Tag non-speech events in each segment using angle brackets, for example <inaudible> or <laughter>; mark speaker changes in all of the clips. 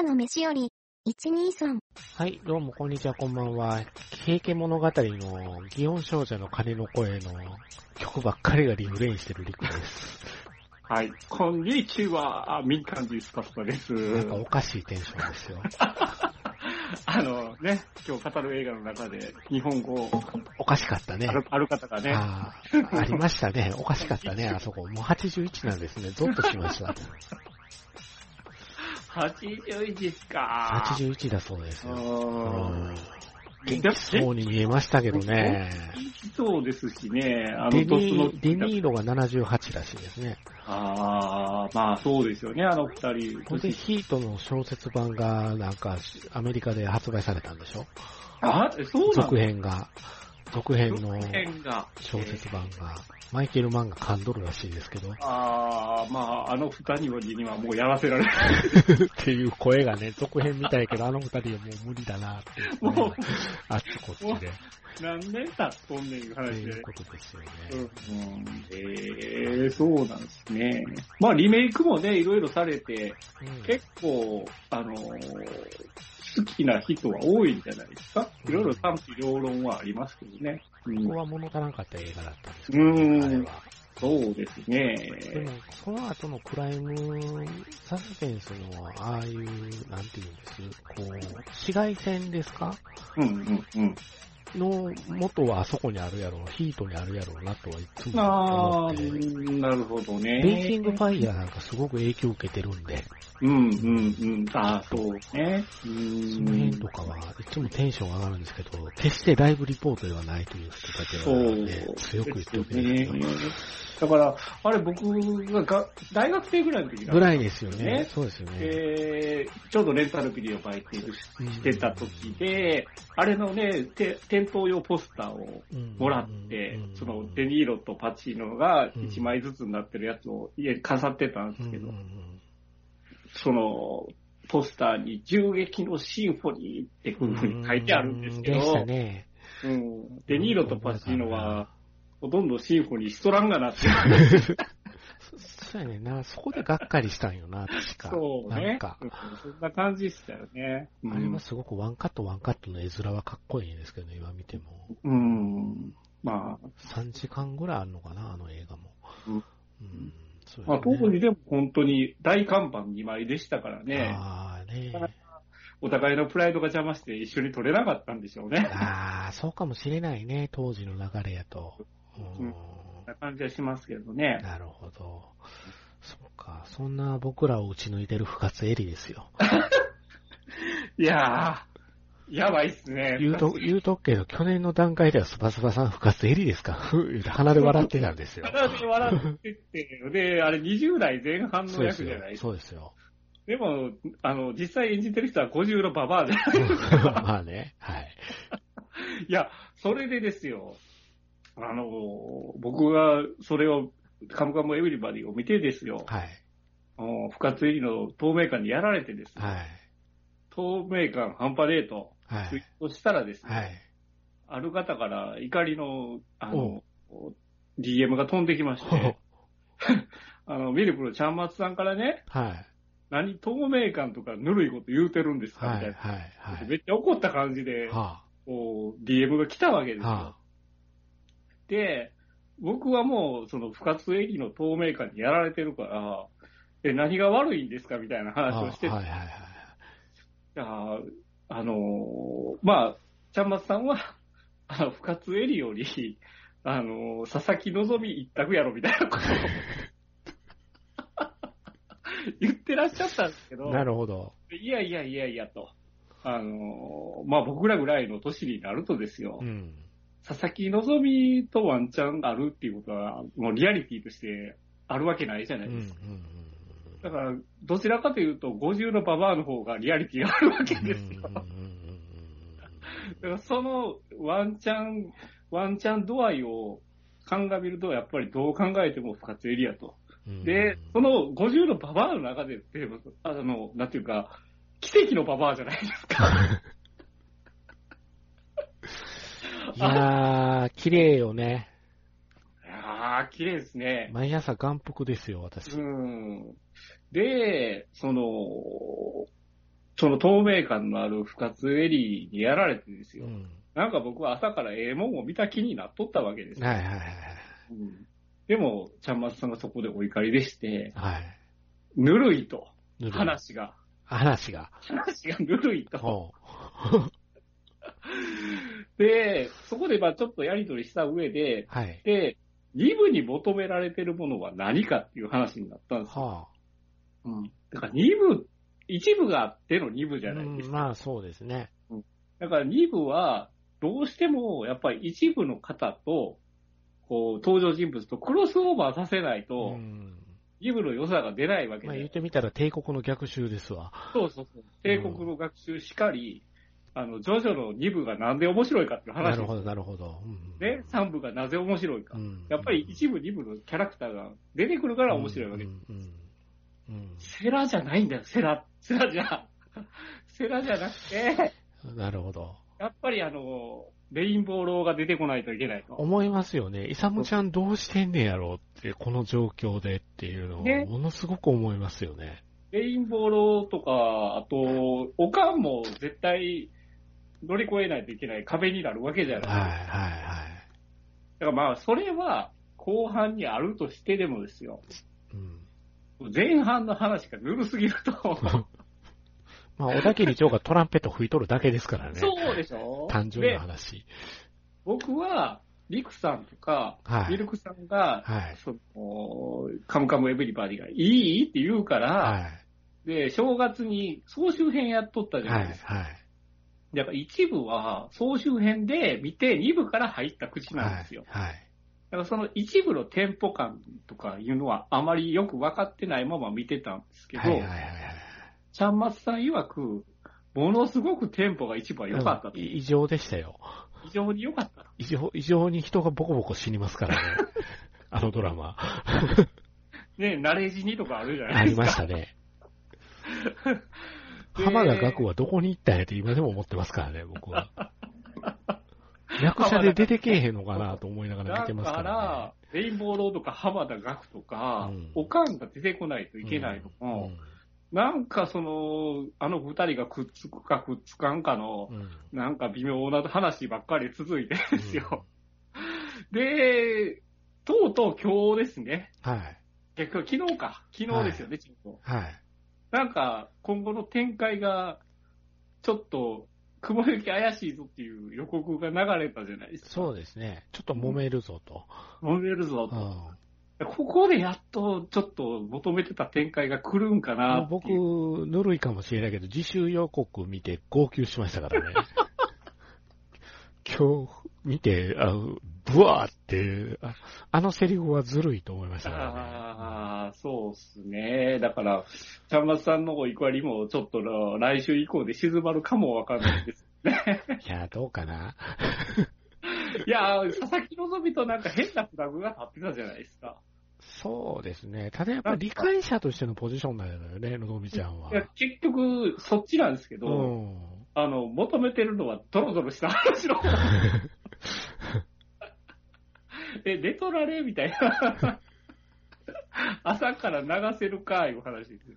Speaker 1: 朝の飯より、123。
Speaker 2: はい、どうもこんにちは、こんばんは。平家物語の祇園少女の鐘の声の曲ばっかりがリフレインしてるリクです。
Speaker 3: はい。こんにちは。あ民間人スタッフです。
Speaker 2: なんかおかしいテンションですよ。<laughs>
Speaker 3: あのね、今日語る映画の中で日本語を
Speaker 2: おかしかったね
Speaker 3: あ。るある方がね、
Speaker 2: ああ、ありましたね。おかしかったね、あそこ。もう81なんですね。ゾッとしました。<laughs>
Speaker 3: 81ですか。
Speaker 2: 81だそうですよ。元気そうに見えましたけどね。
Speaker 3: そうですしね、あの、
Speaker 2: デニ、デニーロが78らしいですね。
Speaker 3: ああ、まあそうですよね、あの二人。
Speaker 2: ほんで、ヒートの小説版が、なんか、アメリカで発売されたんでしょ？
Speaker 3: あ、そうなん
Speaker 2: 続編が。続編の。小説版が。マイケル・マンが噛んどるらしいですけど。
Speaker 3: ああ、まあ、あの二人にはもうやらせられない。<laughs>
Speaker 2: っていう声がね、続編みたいけど、あの二人はもう無理だなって <laughs>
Speaker 3: もう
Speaker 2: あっちこっちで。
Speaker 3: 何年経っとんねんいう話で
Speaker 2: いう。ことですよね。
Speaker 3: うん、えー、そうなんですね。まあ、リメイクもね、いろいろされて、
Speaker 2: うん
Speaker 3: 結構、あのー好きな人は多いんじゃないですか？いろいろ賛否両論はありますけどね。うん
Speaker 2: ここは物足らんかった映画だったんです
Speaker 3: う
Speaker 2: けど。
Speaker 3: そうですね。
Speaker 2: でも、その後のクライムサスペンスの、ああいう、なんていうんです、こう、紫外線ですか？
Speaker 3: うんうんうん。
Speaker 2: の元はあそこにあるやろう、ヒートにあるやろうなとはいつも
Speaker 3: ああ、
Speaker 2: 思って。
Speaker 3: なるほどね。
Speaker 2: レイキングファイヤーなんかすごく影響を受けてるんで、
Speaker 3: うんうんうん。ああ、そうね。う
Speaker 2: その辺
Speaker 3: ん
Speaker 2: とかはいつもテンション上がるんですけど、決してライブリポートではないという人たちは、ね、強く言っておくんですけど、
Speaker 3: ね。だから、あれ僕がが大学生ぐらいの時だ
Speaker 2: ぐらいですよね。
Speaker 3: ね
Speaker 2: そうですよね。
Speaker 3: えーちょうどレンタルビデオ借りてるしてた時で、あれのね、て店頭用ポスターを
Speaker 2: うん
Speaker 3: もらって
Speaker 2: うん、
Speaker 3: そのデニーロとパチーノが1枚ずつになってるやつを家に飾ってたんですけど
Speaker 2: うん、うん
Speaker 3: そのポスターに銃撃のシンフォニーってこういうふうに書いてあるんですけ
Speaker 2: でした
Speaker 3: ど、
Speaker 2: ね。
Speaker 3: うんデニーロとパチーノは、ほとんどシンフォニーしとらんがなって。<laughs>
Speaker 2: そうやねんな。そこでがっかりしたんよな、確か。
Speaker 3: そうね
Speaker 2: なんか。。
Speaker 3: うんそんな感じでしたよね。うん
Speaker 2: あれはすごくワンカットワンカットの絵面はかっこいいんですけどね、今見ても。
Speaker 3: うん。まあ、
Speaker 2: 3時間ぐらいあるのかな、あの映画も。
Speaker 3: うん
Speaker 2: うん。そう
Speaker 3: まあ、当時でも本当に大看板2枚でしたからね、
Speaker 2: ああね。
Speaker 3: お互いのプライドが邪魔して一緒に撮れなかったんでしょうね。
Speaker 2: ああ、そうかもしれないね、当時の流れやと。うん
Speaker 3: な感じはしますけどね。
Speaker 2: なるほど。そっか、そんな僕らを打ち抜いてる深津絵里ですよ。<laughs>
Speaker 3: いやー、やばいっすね。
Speaker 2: 言うと、言うとくけど、去年の段階ではスバスバさん深津絵里ですか？ふ <laughs> 鼻で笑ってたんですよ。
Speaker 3: 鼻で笑ってて、で、あれ20代前半の役じゃない。
Speaker 2: そうですよ。
Speaker 3: でも、あの、実際演じてる人は50のババアじゃない。<laughs>
Speaker 2: まあね、はい。
Speaker 3: いや、それでですよ。あの、僕がそれを、カムカムエブリバディを見てですよ。
Speaker 2: はい。
Speaker 3: あの深津絵里の透明感にやられてですね、
Speaker 2: はい。
Speaker 3: 透明感半端ねえと、
Speaker 2: はい。
Speaker 3: ツイートしたらですね、
Speaker 2: はい。
Speaker 3: ある方から怒りの、あ
Speaker 2: お
Speaker 3: の、DM が飛んできまして、<laughs> あの、ミルクのちゃんまつさんからね、
Speaker 2: はい。
Speaker 3: 何透明感とかぬるいこと言うてるんですかみ
Speaker 2: はい。
Speaker 3: たいな。
Speaker 2: はい。はい。
Speaker 3: めっちゃ怒った感じで、
Speaker 2: は
Speaker 3: こう、DM が来たわけです
Speaker 2: あ。
Speaker 3: よ。
Speaker 2: は
Speaker 3: で、僕はもう、その、深津駅の透明感にやられてるから、え、何が悪いんですかみたいな
Speaker 2: あ。
Speaker 3: 話をしてて、
Speaker 2: はい。はい。はい。
Speaker 3: ああのーまあ、ちゃんまつさんは、あの、深津絵里より、あのー佐々木希一択やろみたいなことを <laughs> 言ってらっしゃったんですけど、
Speaker 2: なるほど。
Speaker 3: いやいやいやいやと。あのーまあ僕らぐらいの年になるとですよ、
Speaker 2: うん。
Speaker 3: 佐々木希とワンチャンあるっていうことは、もうリアリティとしてあるわけないじゃな
Speaker 2: うん。うん。
Speaker 3: いですか。だから、どちらかというと、50のババアの方がリアリティがあるわけですよ。
Speaker 2: うん。
Speaker 3: だからそのワンチャン、ワンチャン度合いを鑑みると、やっぱりどう考えても不活エリアと。
Speaker 2: うん。
Speaker 3: で、その50のババアの中で、あの、なんていうか、奇跡のババアじゃないですか。<laughs>
Speaker 2: いやー、綺麗よね。
Speaker 3: いやー、綺麗ですね。
Speaker 2: 毎朝眼福ですよ、私。
Speaker 3: うん。で、その、その透明感のある深津絵里にやられてですよ。
Speaker 2: うん。
Speaker 3: なんか僕は朝からええもんを見た気になっとったわけですよ。
Speaker 2: はいはいはい
Speaker 3: うんでも、ちゃんまつさんがそこでお怒りでして、
Speaker 2: はい。はい。
Speaker 3: ぬるいと。話が。
Speaker 2: 話が。
Speaker 3: 話がぬるいと。
Speaker 2: ほ <laughs>
Speaker 3: で、そこでまあちょっとやりとりした上で、
Speaker 2: う。はい。
Speaker 3: で、2部に求められてるものは何かっていう話になったんですよ。
Speaker 2: は
Speaker 3: うん。だから2部、1部があっての2部じ
Speaker 2: あ。
Speaker 3: ゃないですか。
Speaker 2: うんまあそうですね。
Speaker 3: だから2部は、どうしてもやっぱり一部の方と、こう、登場人物とクロスオーバーさせないうと、
Speaker 2: ん。
Speaker 3: 2部の良さが出ないわけで
Speaker 2: まあ言っ。てみたら帝国の逆襲ですわ。
Speaker 3: そうそうそう。帝国の学習しかり、あの、ジョジョの2部がなんで面白いかっていう話
Speaker 2: なるほど、なるほど。うん
Speaker 3: ね、3部がなぜ面白いか。
Speaker 2: うん
Speaker 3: やっぱり一部、2部のキャラクターが出てくるから面白いわけ。
Speaker 2: うん
Speaker 3: セラじゃないんだよ、セラ。セラじゃ。<laughs> セラじゃなくて、
Speaker 2: うんなるほど。
Speaker 3: やっぱりあの、レインボーローが出てこないといけないと。
Speaker 2: 思いますよね。イサムちゃんどうしてんねやろうって、この状況でっていうのを、
Speaker 3: ね
Speaker 2: ものすごく思いますよね。
Speaker 3: レインボーローとか、あと、オカンも絶対乗り越えないといけない壁になるわけじゃない。
Speaker 2: はい、はい、
Speaker 3: だからまあ、それは後半にあるとしてでもですよ。
Speaker 2: はい。うん。
Speaker 3: 前半の話がぬるすぎると、<laughs>
Speaker 2: まあ、小田切長がトランペット吹いとるだけですからね。
Speaker 3: そうでしょ
Speaker 2: 単純
Speaker 3: で
Speaker 2: な話。
Speaker 3: 僕は、リクさんとか、
Speaker 2: はい
Speaker 3: ミルクさんが、
Speaker 2: はい。
Speaker 3: その、カムカムエブリバディがいいって言うから、
Speaker 2: はい。
Speaker 3: で、正月に総集編やっとったじゃ
Speaker 2: はい。
Speaker 3: ないですか。
Speaker 2: はい。
Speaker 3: だから一部は総集編で見て、二部から入った口なんですよ。
Speaker 2: はい。
Speaker 3: だからその一部のテンポ感とかいうのはあまりよく分かってないまま見てたんですけど、
Speaker 2: はい。はい。はい。
Speaker 3: ちゃんまつさん曰く、ものすごくテンポが一部は良かったと。
Speaker 2: うん異常でしたよ。
Speaker 3: 非常に良かったと。
Speaker 2: 異常、異常に人がボコボコ死にますからね。<laughs> あのドラマ。
Speaker 3: ね、ナレージにとかあるじゃな
Speaker 2: あり
Speaker 3: いですか。
Speaker 2: ましたね。<laughs>
Speaker 3: で
Speaker 2: 浜田学はどこに行ったんやって今でも思ってますからね、僕は。<laughs> 役者で出てけえへんのかなと思いながら見てます
Speaker 3: だ
Speaker 2: か
Speaker 3: からら、レインボーローとか浜田学とか、
Speaker 2: うん
Speaker 3: おかんが出てこないとい
Speaker 2: ね。
Speaker 3: けないのも、
Speaker 2: うん
Speaker 3: なんかその、あの二人がくっつくかくっつかんかの、
Speaker 2: うん
Speaker 3: なんか微妙な話ばっかり続いてるんですよ。<laughs> で、とうとう今日ですね。
Speaker 2: はい。
Speaker 3: 結局昨日か。昨日ですよね、ちょっと。
Speaker 2: はい。
Speaker 3: なんか、今後の展開が、ちょっと、雲行き怪しいぞっていう予告が流れたじゃないですか。
Speaker 2: そうですね。ちょっと揉めるぞと。
Speaker 3: 揉めるぞ
Speaker 2: う
Speaker 3: と。
Speaker 2: ん
Speaker 3: ここでやっと、ちょっと求めてた展開が来るんかな
Speaker 2: 僕ぬるいかもしれないけど、自習予告見て号泣しましたからね。<laughs> 今日見て、あブワーってあ、あのセリフはずるいと思いましたからね。
Speaker 3: ああ、そうっすね。だから、ちゃんまつさんのお怒りもちょっと来週以降で静まるかもわかんないですね。<laughs>
Speaker 2: いや、どうかな。<laughs>
Speaker 3: いやー、佐々木希となんか変なフラグが立ってたじゃないですか。
Speaker 2: そうですね。ただやっぱり理解者としてのポジションなんだよね、のぞみちゃんは。
Speaker 3: いや結局、そっちなんですけど、
Speaker 2: うん。
Speaker 3: あの、求めてるのはドロドロした話の。<laughs> え、レトラレみたいな。<laughs> 朝から流せるか、い？う話ですよ。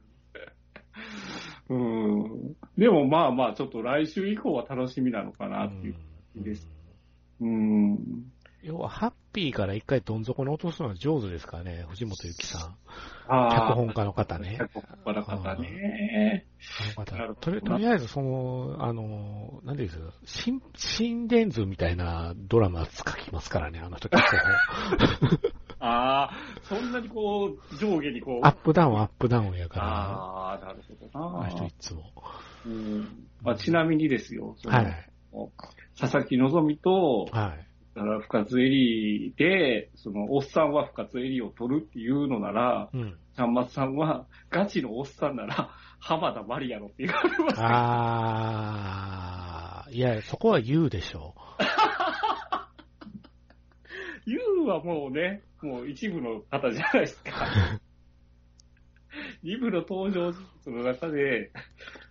Speaker 3: うん。でもまあまあ、ちょっと来週以降は楽しみなのかなっていう。
Speaker 2: うん
Speaker 3: ですうん。
Speaker 2: 要は、ハッピーから一回どん底に落とすのは上手ですからね、藤本ゆきさん。
Speaker 3: あ
Speaker 2: 脚本家の方ね。
Speaker 3: 脚本家の方ね。
Speaker 2: あの方とりとりあえず、その、あの、なんていうんですか、新、心電図みたいなドラマ書きますからね、あの人。<laughs>
Speaker 3: ああ、そんなにこう、上下にこう。
Speaker 2: アップダウン、アップダウンやから、
Speaker 3: ああ、なるほどな。
Speaker 2: あの人いつも。
Speaker 3: うんまあ、ちなみにですよ、
Speaker 2: はい。
Speaker 3: 佐々木希と、
Speaker 2: はい。
Speaker 3: だから深津絵里で、その、おっさんは深津絵里を取るっていうのなら、
Speaker 2: うん。
Speaker 3: ちゃんまつさんは、ガチのおっさんなら、<laughs> 浜田マリアのって言われますから
Speaker 2: あー、いや、そこは言うでしょ
Speaker 3: ユウ <laughs> はもうね、もう一部の方じゃないですか。二部の登場人物の中で、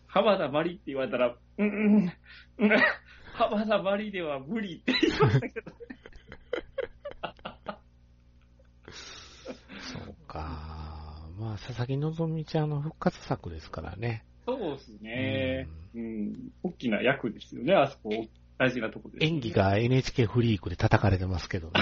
Speaker 3: 浜田マリって言われたら、うん、うん、うん、浜田マリでは無理って言いましたけど。
Speaker 2: う。<laughs> そうか。まあ、佐々木希ちゃんの復活作ですからね。
Speaker 3: そうですね。うん。大きな役ですよね、あそこ。大事なとこです、ね。
Speaker 2: 演技が NHK フリークで叩かれてますけどね。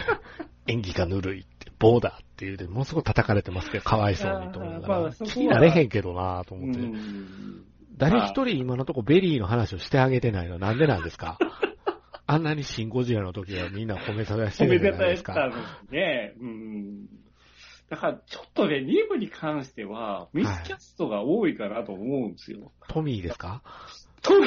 Speaker 2: <laughs> 演技がぬるいって、棒だっていうで、ものすごく叩かれてますけど、かわいそうにと思いながら
Speaker 3: まあ
Speaker 2: 気になれへんけどなと
Speaker 3: う
Speaker 2: 思って。
Speaker 3: ん。
Speaker 2: 誰一人今のとこベリーの話をしてあげてないのはなんでなんですか？<laughs> あんなにシンゴジラの時はみんな褒めさせして
Speaker 3: 褒め
Speaker 2: るじゃないですか。
Speaker 3: のにね。うん。だから、ちょっとね、2部に関しては、ミスキャストが多いかなと思うんですよ。
Speaker 2: トミーですか？
Speaker 3: トト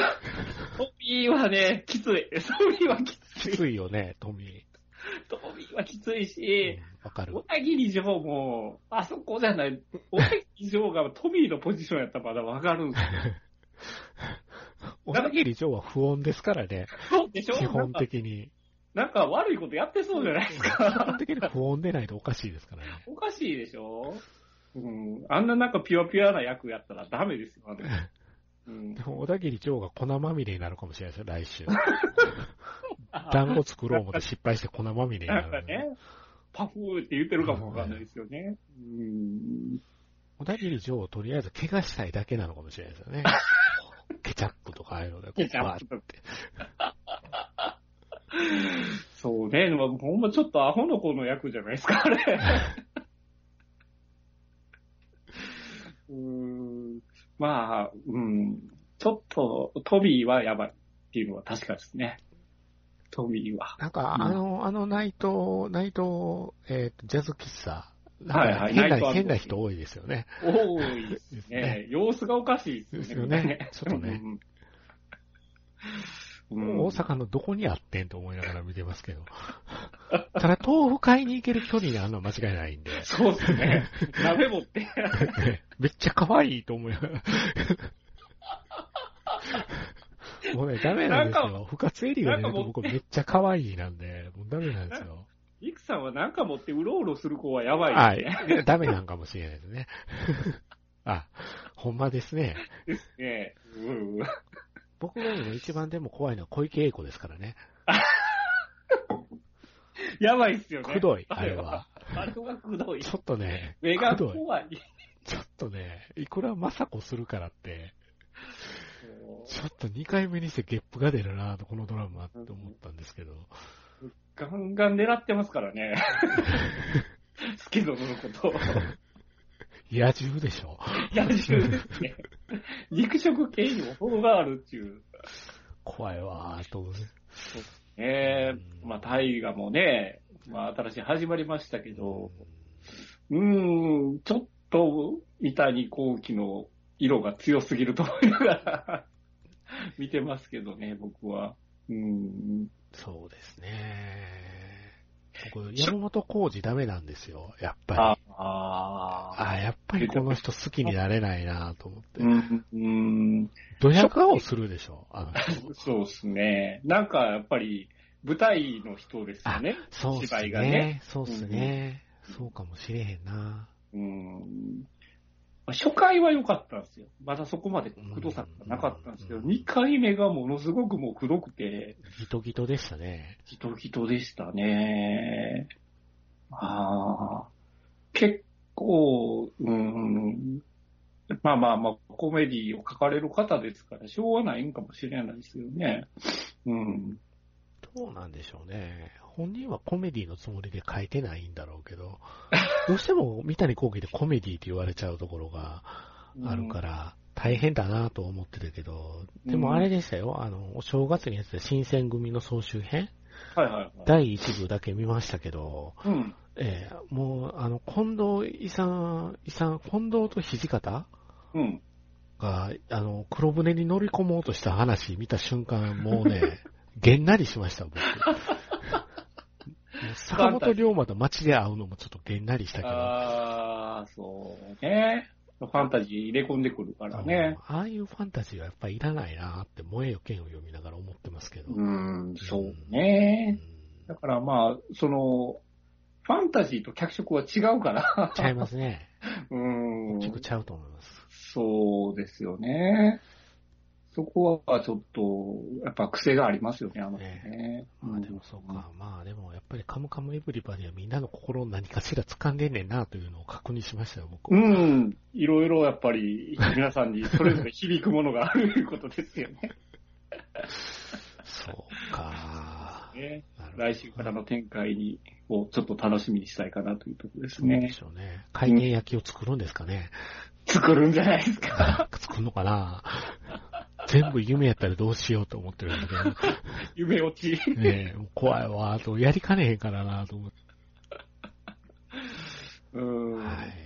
Speaker 3: ミーはね、きつい。トミーはきつい。
Speaker 2: きついよね、トミー。<laughs>
Speaker 3: トミーはきつい
Speaker 2: うん
Speaker 3: し、
Speaker 2: わかる
Speaker 3: 小。田切城も、あそこじゃない、小田切城がトミーのポジションやったらまだわかるんですよ。<laughs>
Speaker 2: 小田切城は不穏ですからね、
Speaker 3: そうでしょ？
Speaker 2: 基本的に。
Speaker 3: なんか悪いことやってそうじゃないです
Speaker 2: 基
Speaker 3: か。
Speaker 2: 本的に不穏でないとおかしいですからね。
Speaker 3: おかしいでしょ？うん。あんななんかピュアピュアな役やったらダメですよ、あれ。<laughs> うん
Speaker 2: で。も小田切城が粉まみれになるかもしれないですよ、来週。<laughs> 団子作ろう思って失敗して粉まみれにな
Speaker 3: なん
Speaker 2: る
Speaker 3: かね、パフーって言ってるかもわかんないですよね。うん。
Speaker 2: 小田切城をとりあえず怪我したいだけなのかもしれないですよね。<laughs> ケチャップとかああいうので、
Speaker 3: ケチャップ
Speaker 2: って。<laughs>
Speaker 3: そうね、まあほんまちょっとアホの子の役じゃないですか、あれ。うーん。まあ、うん。ちょっと、トビーはやばいっていうのは確かですね。トビーは。
Speaker 2: なんか、
Speaker 3: うん
Speaker 2: あの、あのナイト、ナイト、えっ、と、ジャズ喫茶。
Speaker 3: はいはい
Speaker 2: 変な、変な人多いですよね。
Speaker 3: 多いですね
Speaker 2: ね。
Speaker 3: 様子がおかしいですよね。
Speaker 2: ですよねちょっとね
Speaker 3: う
Speaker 2: 大阪のどこにあってんと思いながら見てますけど。<laughs> ただ、豆腐買いに行ける距離にあるのは間違いないんで。
Speaker 3: そうですね。<laughs> 鍋持って。<laughs>
Speaker 2: めっちゃ可愛いと思いながら。もうね、ダメなんですよ。不活エリが出ると
Speaker 3: なんかもう
Speaker 2: 僕めっちゃ可愛いなんで、もうダメなんですよ。
Speaker 3: イクさんはなんか持ってうろうろする子はやば
Speaker 2: はいい
Speaker 3: ですね。
Speaker 2: い。ダメなんかもしれないですね。あ、ほんまですね。
Speaker 3: ですね。うん。
Speaker 2: 僕が今一番でも怖いのは小池栄子ですからね。<laughs>
Speaker 3: やばいっすよね。
Speaker 2: くどい、あれは。。
Speaker 3: あれはくどい。
Speaker 2: ちょっとね、
Speaker 3: 目が。怖い。
Speaker 2: ちょっとね、いくら雅子するからって、ちょっと2回目にしてゲップが出るなとこのドラマって思ったんですけど。
Speaker 3: ガンガン狙ってますからね。<laughs> スケドノのこと。<laughs>
Speaker 2: 野獣でしょ。
Speaker 3: 野獣ですね。<laughs> 肉食系にも程があるっていう。
Speaker 2: 怖いわーと思うね。
Speaker 3: ええ
Speaker 2: うん
Speaker 3: まあ大河もね、まあ新しい始まりましたけど、うーん、ちょっと三谷幸喜の色が強すぎると思いながら <laughs> 見てますけどね、僕は。うん。
Speaker 2: そうですね。僕、山本浩二ダメなんですよ、やっぱ
Speaker 3: あ
Speaker 2: り。
Speaker 3: あ
Speaker 2: あやっぱりこの人好きになれないなと思って
Speaker 3: う。ん、うん、
Speaker 2: ドヤ顔するでしょ、あの人。<laughs>
Speaker 3: そうですね。なんかやっぱり舞台の人ですよね。
Speaker 2: そうっす
Speaker 3: 芝居がね
Speaker 2: ね。そうっすね。そうかもしれへんな。
Speaker 3: うん。初回は良かったんですよ。まだそこまでくどさがなかったんですけど、
Speaker 2: うん
Speaker 3: 2回目がものすごくもうくどくて、
Speaker 2: ギトギトでしたね。
Speaker 3: ギトギトでしたね。ああ、結構、うん、まあまあまあ、コメディを書かれる方ですから、しょうがないんかもしれないですよね。うん。
Speaker 2: どうなんでしょうね。本人はコメディのつもりで書いてないんだろうけど、どうしても三谷幸喜でコメディって言われちゃうところがあるから、大変だなと思ってたけど、でもあれでしたよ、あの、お正月にやってた新選組の総集編
Speaker 3: はいはいはい。
Speaker 2: 第一部だけ見ましたけど、
Speaker 3: うん。
Speaker 2: ええもう、あの、近藤遺産、遺産、近藤と土方
Speaker 3: うん。
Speaker 2: が、あの、黒船に乗り込もうとした話見た瞬間、もうね、<laughs> げんなりしました、僕。<laughs> 坂本龍馬と街で会うのもちょっとげんなりしたけど、
Speaker 3: ああ、そうね。ファンタジー入れ込んでくるからね。
Speaker 2: ああいうファンタジーはやっぱりいらないなって、萌えよ剣を読みながら思ってますけど。
Speaker 3: うん、そう
Speaker 2: う
Speaker 3: ね。
Speaker 2: ん
Speaker 3: だからまあ、その、ファンタジーと脚色は違うから。
Speaker 2: ちゃいますね。<laughs>
Speaker 3: うん
Speaker 2: 大き。くちゃうと思います。
Speaker 3: そうですよね。そこはちょっと、やっぱ癖がありますよね、あの人ね。
Speaker 2: まあでもそうか、まあでもやっぱりカムカムエブリバディはみんなの心を何かしら掴んでんねんなというのを確認しましたよ、僕
Speaker 3: う
Speaker 2: は。
Speaker 3: ん。いろいろやっぱり、皆さんにそれぞれ響くものがあるということですよね。<laughs>
Speaker 2: そうか。
Speaker 3: ね来週からの展開に、をちょっと楽しみにしたいかなというところです
Speaker 2: そうで
Speaker 3: ね。
Speaker 2: しょうね。回転焼きを作るんですかね。
Speaker 3: 作るんじゃないですか。
Speaker 2: 作るのかな全部夢やったらどうしようと思ってるんだけ
Speaker 3: 夢落ち。
Speaker 2: ど、ねえ、怖いわ、と、やりかねへんからな、と思って。
Speaker 3: うん。
Speaker 2: はい。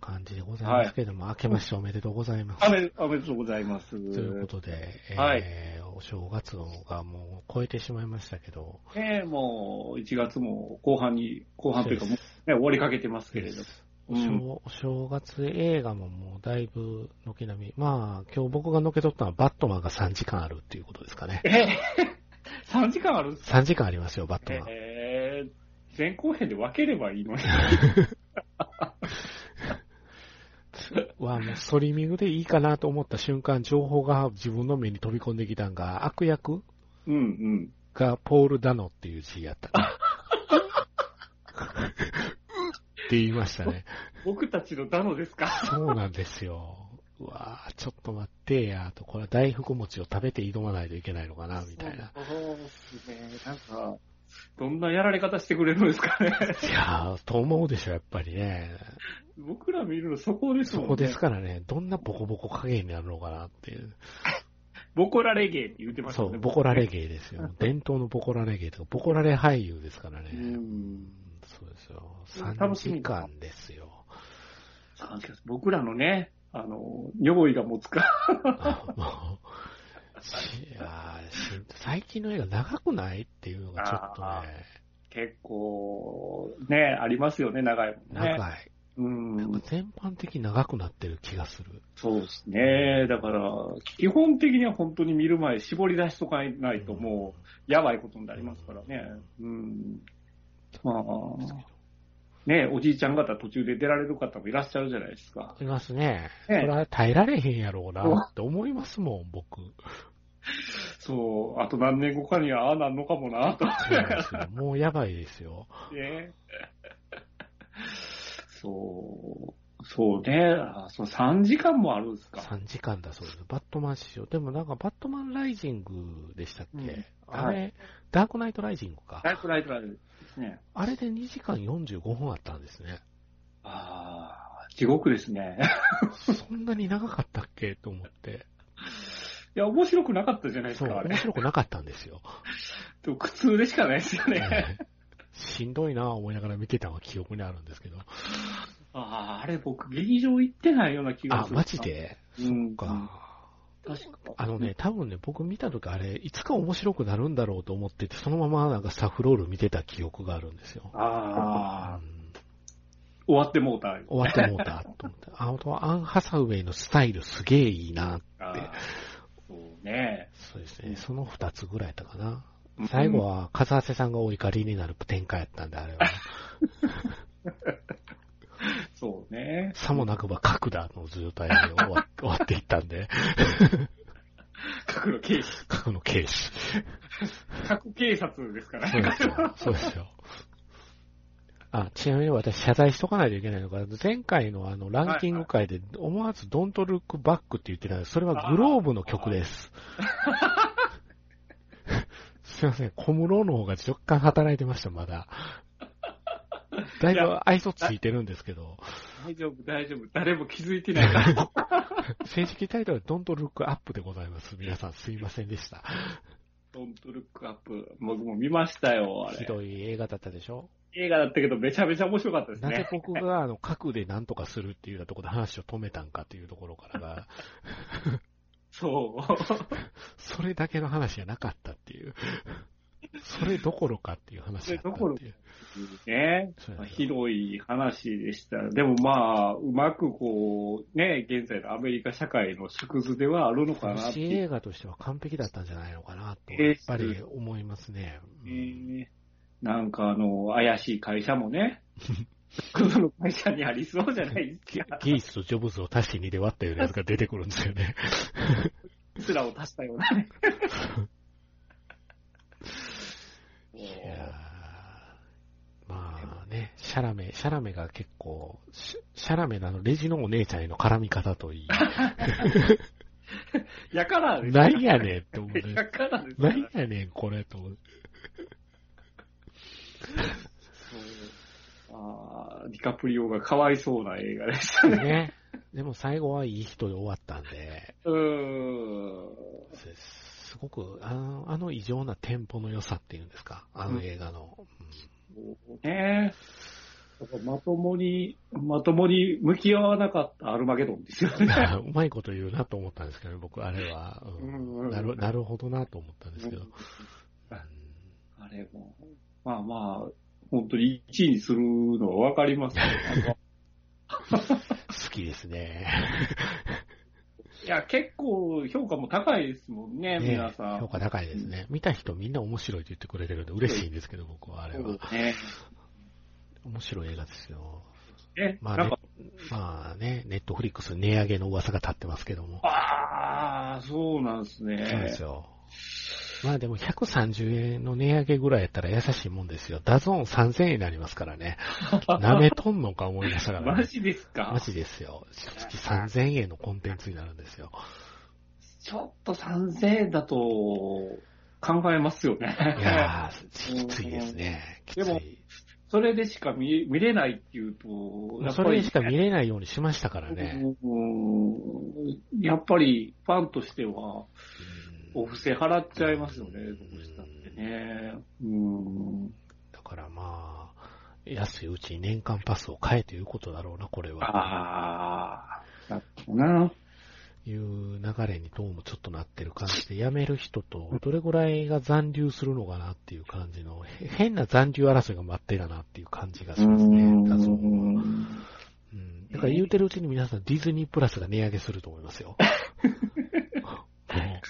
Speaker 2: 感じでございますけども、明けましておめでとうございます。
Speaker 3: おめおめでとうございます。
Speaker 2: ということで、えー
Speaker 3: はい
Speaker 2: お正月がもう超えてしまいましたけど、
Speaker 3: ねもう、1月も後半に、後半というかもう、ね、終わりかけてますけれど。
Speaker 2: お正お正月映画ももうだいぶ軒並み、まあ今日僕がのけ取ったのはバットマンが3時間あるっていうことですかね。
Speaker 3: え3 <laughs> 時間ある？んですか
Speaker 2: 3時間ありますよ、バットマン。
Speaker 3: えー、前後編で分ければいいのに。<laughs> <laughs>
Speaker 2: はもうストリーミングでいいかなと思った瞬間、情報が自分の目に飛び込んできたんが、悪役？
Speaker 3: うんうん。
Speaker 2: がポール・ダノっていう字やったね。って言いましたね。
Speaker 3: 僕たちのダノですか？
Speaker 2: そうなんですよ。うわぁ、ちょっと待ってやと、これは大福餅を食べて挑まないといけないのかな、みたいな。
Speaker 3: そうですね。なんか、どんなやられ方してくれるんですかね。
Speaker 2: いやー、と思うでしょ、やっぱりね。
Speaker 3: 僕ら見るのそこですもんね。
Speaker 2: そこですからね、どんなボコボコ加減になるのかなっていう。
Speaker 3: ボコラレゲーって言ってました
Speaker 2: そう、
Speaker 3: ね。
Speaker 2: ボコラレゲーですよ。<laughs> 伝統のボコラレゲーとか、ボコラレ俳優ですからね。
Speaker 3: うん
Speaker 2: そうですよ。3
Speaker 3: 楽しみ
Speaker 2: 時間ですよ。
Speaker 3: 僕らのね、あの、尿意が持つか。
Speaker 2: いや最近の映画長くないっていうのがちょっと
Speaker 3: あ
Speaker 2: ね、
Speaker 3: 結構、ね、ありますよね、長いもんね。
Speaker 2: 長い。
Speaker 3: うん
Speaker 2: なんか全般的に長くなってる気がする。
Speaker 3: そうですね。だから、基本的には本当に見る前、絞り出しとかないともう、やばいことになりますからね。うん。まあ、ねおじいちゃん方途中で出られる方もいらっしゃるじゃないですか。
Speaker 2: いますね。そ
Speaker 3: ね
Speaker 2: れは耐えられへんやろうなって思いますもん、僕。
Speaker 3: そう、あと何年後かにはああなんのかもな、と。
Speaker 2: もうやばいですよ。<laughs>
Speaker 3: ね。そう、そうね。あそう、3時間もあるんですか。
Speaker 2: 3時間だそうです。バットマン史上。でもなんかバットマンライジングでしたっけ、
Speaker 3: うん
Speaker 2: あれ、ダークナイトライジングか。
Speaker 3: ライズライズライズですね。
Speaker 2: あれで2時間45分あったんですね。
Speaker 3: ああ、地獄ですね。
Speaker 2: そんなに長かったっけ？と思って。<laughs>
Speaker 3: いや、面白くなかったじゃないですか、
Speaker 2: 面。白くなかったんですよ。<laughs>
Speaker 3: でも苦痛でしかないですよね。
Speaker 2: ねしんどいなぁ思いながら見てたのが記憶にあるんですけど。
Speaker 3: ああ、あれ僕、劇場行ってないような気が
Speaker 2: あ、
Speaker 3: する。
Speaker 2: マジで？
Speaker 3: うん。
Speaker 2: か。
Speaker 3: 確か。
Speaker 2: あのね、多分ね、僕見た時あれ、いつか面白くなるんだろうと思ってて、そのままなんかサフロール見てた記憶があるんですよ。
Speaker 3: ああ、
Speaker 2: うん
Speaker 3: 終わってもうた。
Speaker 2: 終わってもうたと思って。あとアン・ハサウェイのスタイルすげえいいなって。
Speaker 3: そうね。
Speaker 2: そうですね。その二つぐらいやったかな。
Speaker 3: うん
Speaker 2: 最後は、風瀬さんがお怒りになる展開やったんで、あれは。<laughs>
Speaker 3: そうね。
Speaker 2: さもなくば角だの状態で終わ <laughs> 終わっていったんで、
Speaker 3: 核の警視。
Speaker 2: 角の警視。
Speaker 3: 核警察ですからね。
Speaker 2: そうですよ。そうですよ。あ、ちなみに私謝罪しとかないといけないのが、前回のあのランキング会で思わず Don't Look Back って言ってたんですそれはグローブの曲です。すいません、小室の方が若干働いてました、まだ。<laughs> だいぶ愛想ついてるんですけど、
Speaker 3: 大丈夫、大丈夫。誰も気づいてないから。<laughs>
Speaker 2: 正式タイトルは Don't Look Up でございます。皆さんすいませんでした。
Speaker 3: ドントルックアップ。僕も見ましたよ、あれ。
Speaker 2: ひどい映画だったでしょ？
Speaker 3: 映画だったけど、めちゃめちゃ面白かったです
Speaker 2: なぜ
Speaker 3: ね。
Speaker 2: 僕があの核で何とかするっていうようなところで話を止めたんかっていうところからが、
Speaker 3: そう。<laughs>
Speaker 2: それだけの話じゃなかったっていう。それどころかっていう話だったっていう。
Speaker 3: ねひどい話でした。でもまあ、うまくこう、ね、現在のアメリカ社会の縮図ではあるのかなって
Speaker 2: 映画としては完璧だったんじゃないのかなと、
Speaker 3: えー
Speaker 2: やっぱり思いますね。うん
Speaker 3: ねなんかあの、怪しい会社もね、<laughs> その会社にありそうじゃないです
Speaker 2: ゲ
Speaker 3: か。
Speaker 2: ゲイツとジョブズを足して2で割ったようなやつが出てくるんですよね。
Speaker 3: つらを足したようなね。
Speaker 2: いやーまあね、シャラメ、シャラメが結構、シャラメのあのレジのお姉ちゃんへの絡み方といい、<laughs>
Speaker 3: やからです
Speaker 2: なんやねんって思うね。
Speaker 3: やからです
Speaker 2: なんやねん、これと思う。
Speaker 3: そうあーディカプリオがかわいそうな映画でしたね。
Speaker 2: ね。でも最後はいい人で終わったんで、
Speaker 3: うーん。
Speaker 2: すすごく、あの、あの異常なテンポの良さっていうんですか、あの映画の。
Speaker 3: ねだからまともに、まともに向き合わなかったアルマゲドンですよ
Speaker 2: うん
Speaker 3: ね。
Speaker 2: うまいこと言うなと思ったんですけど、僕、あれは、うん
Speaker 3: うんうん
Speaker 2: なる、なるほどなと思ったんですけど。
Speaker 3: あれも、まあまあ、本当に1位にするのはわかりますけど、<laughs>
Speaker 2: 好きですね。
Speaker 3: いや、結構評価も高いですもんね、
Speaker 2: ね
Speaker 3: 皆さん。
Speaker 2: 評価高いですね。見た人みんな面白いと言ってくれてるんで嬉しいんですけど、僕はあれは。
Speaker 3: ね。
Speaker 2: 面白い映画ですよ。
Speaker 3: ね、
Speaker 2: まあねまあね、ネットフリックス値上げの噂が立ってますけども。
Speaker 3: ああ、そうなんですね。
Speaker 2: そうですよ。まあでも130円の値上げぐらいやったら優しいもんですよ。 DAZN 3000円になりますからね。<laughs> 舐めとんのか思いましたから、ね。
Speaker 3: マジですか？
Speaker 2: マジですよ。月3000円のコンテンツになるんですよ。
Speaker 3: ちょっと3000円だと考えますよね。
Speaker 2: いやー、きついですね。きつい。
Speaker 3: それでしか見見れないっていうと、やっ
Speaker 2: それしか見れないようにしましたからね。
Speaker 3: うんやっぱりファンとしては、お布施払っちゃいますよね、
Speaker 2: うん
Speaker 3: どうしたってね。うん。
Speaker 2: だからまあ、安いうちに年間パスを買えということだろうな、これは。
Speaker 3: ああ、なるほどな。
Speaker 2: いう流れにどうもちょっとなってる感じで、辞める人とどれぐらいが残留するのかなっていう感じの、へ変な残留争いが待ってたなっていう感じがしますね。うん。だから言うてるうちに皆さんディズニープラスが値上げすると思いますよ。<laughs>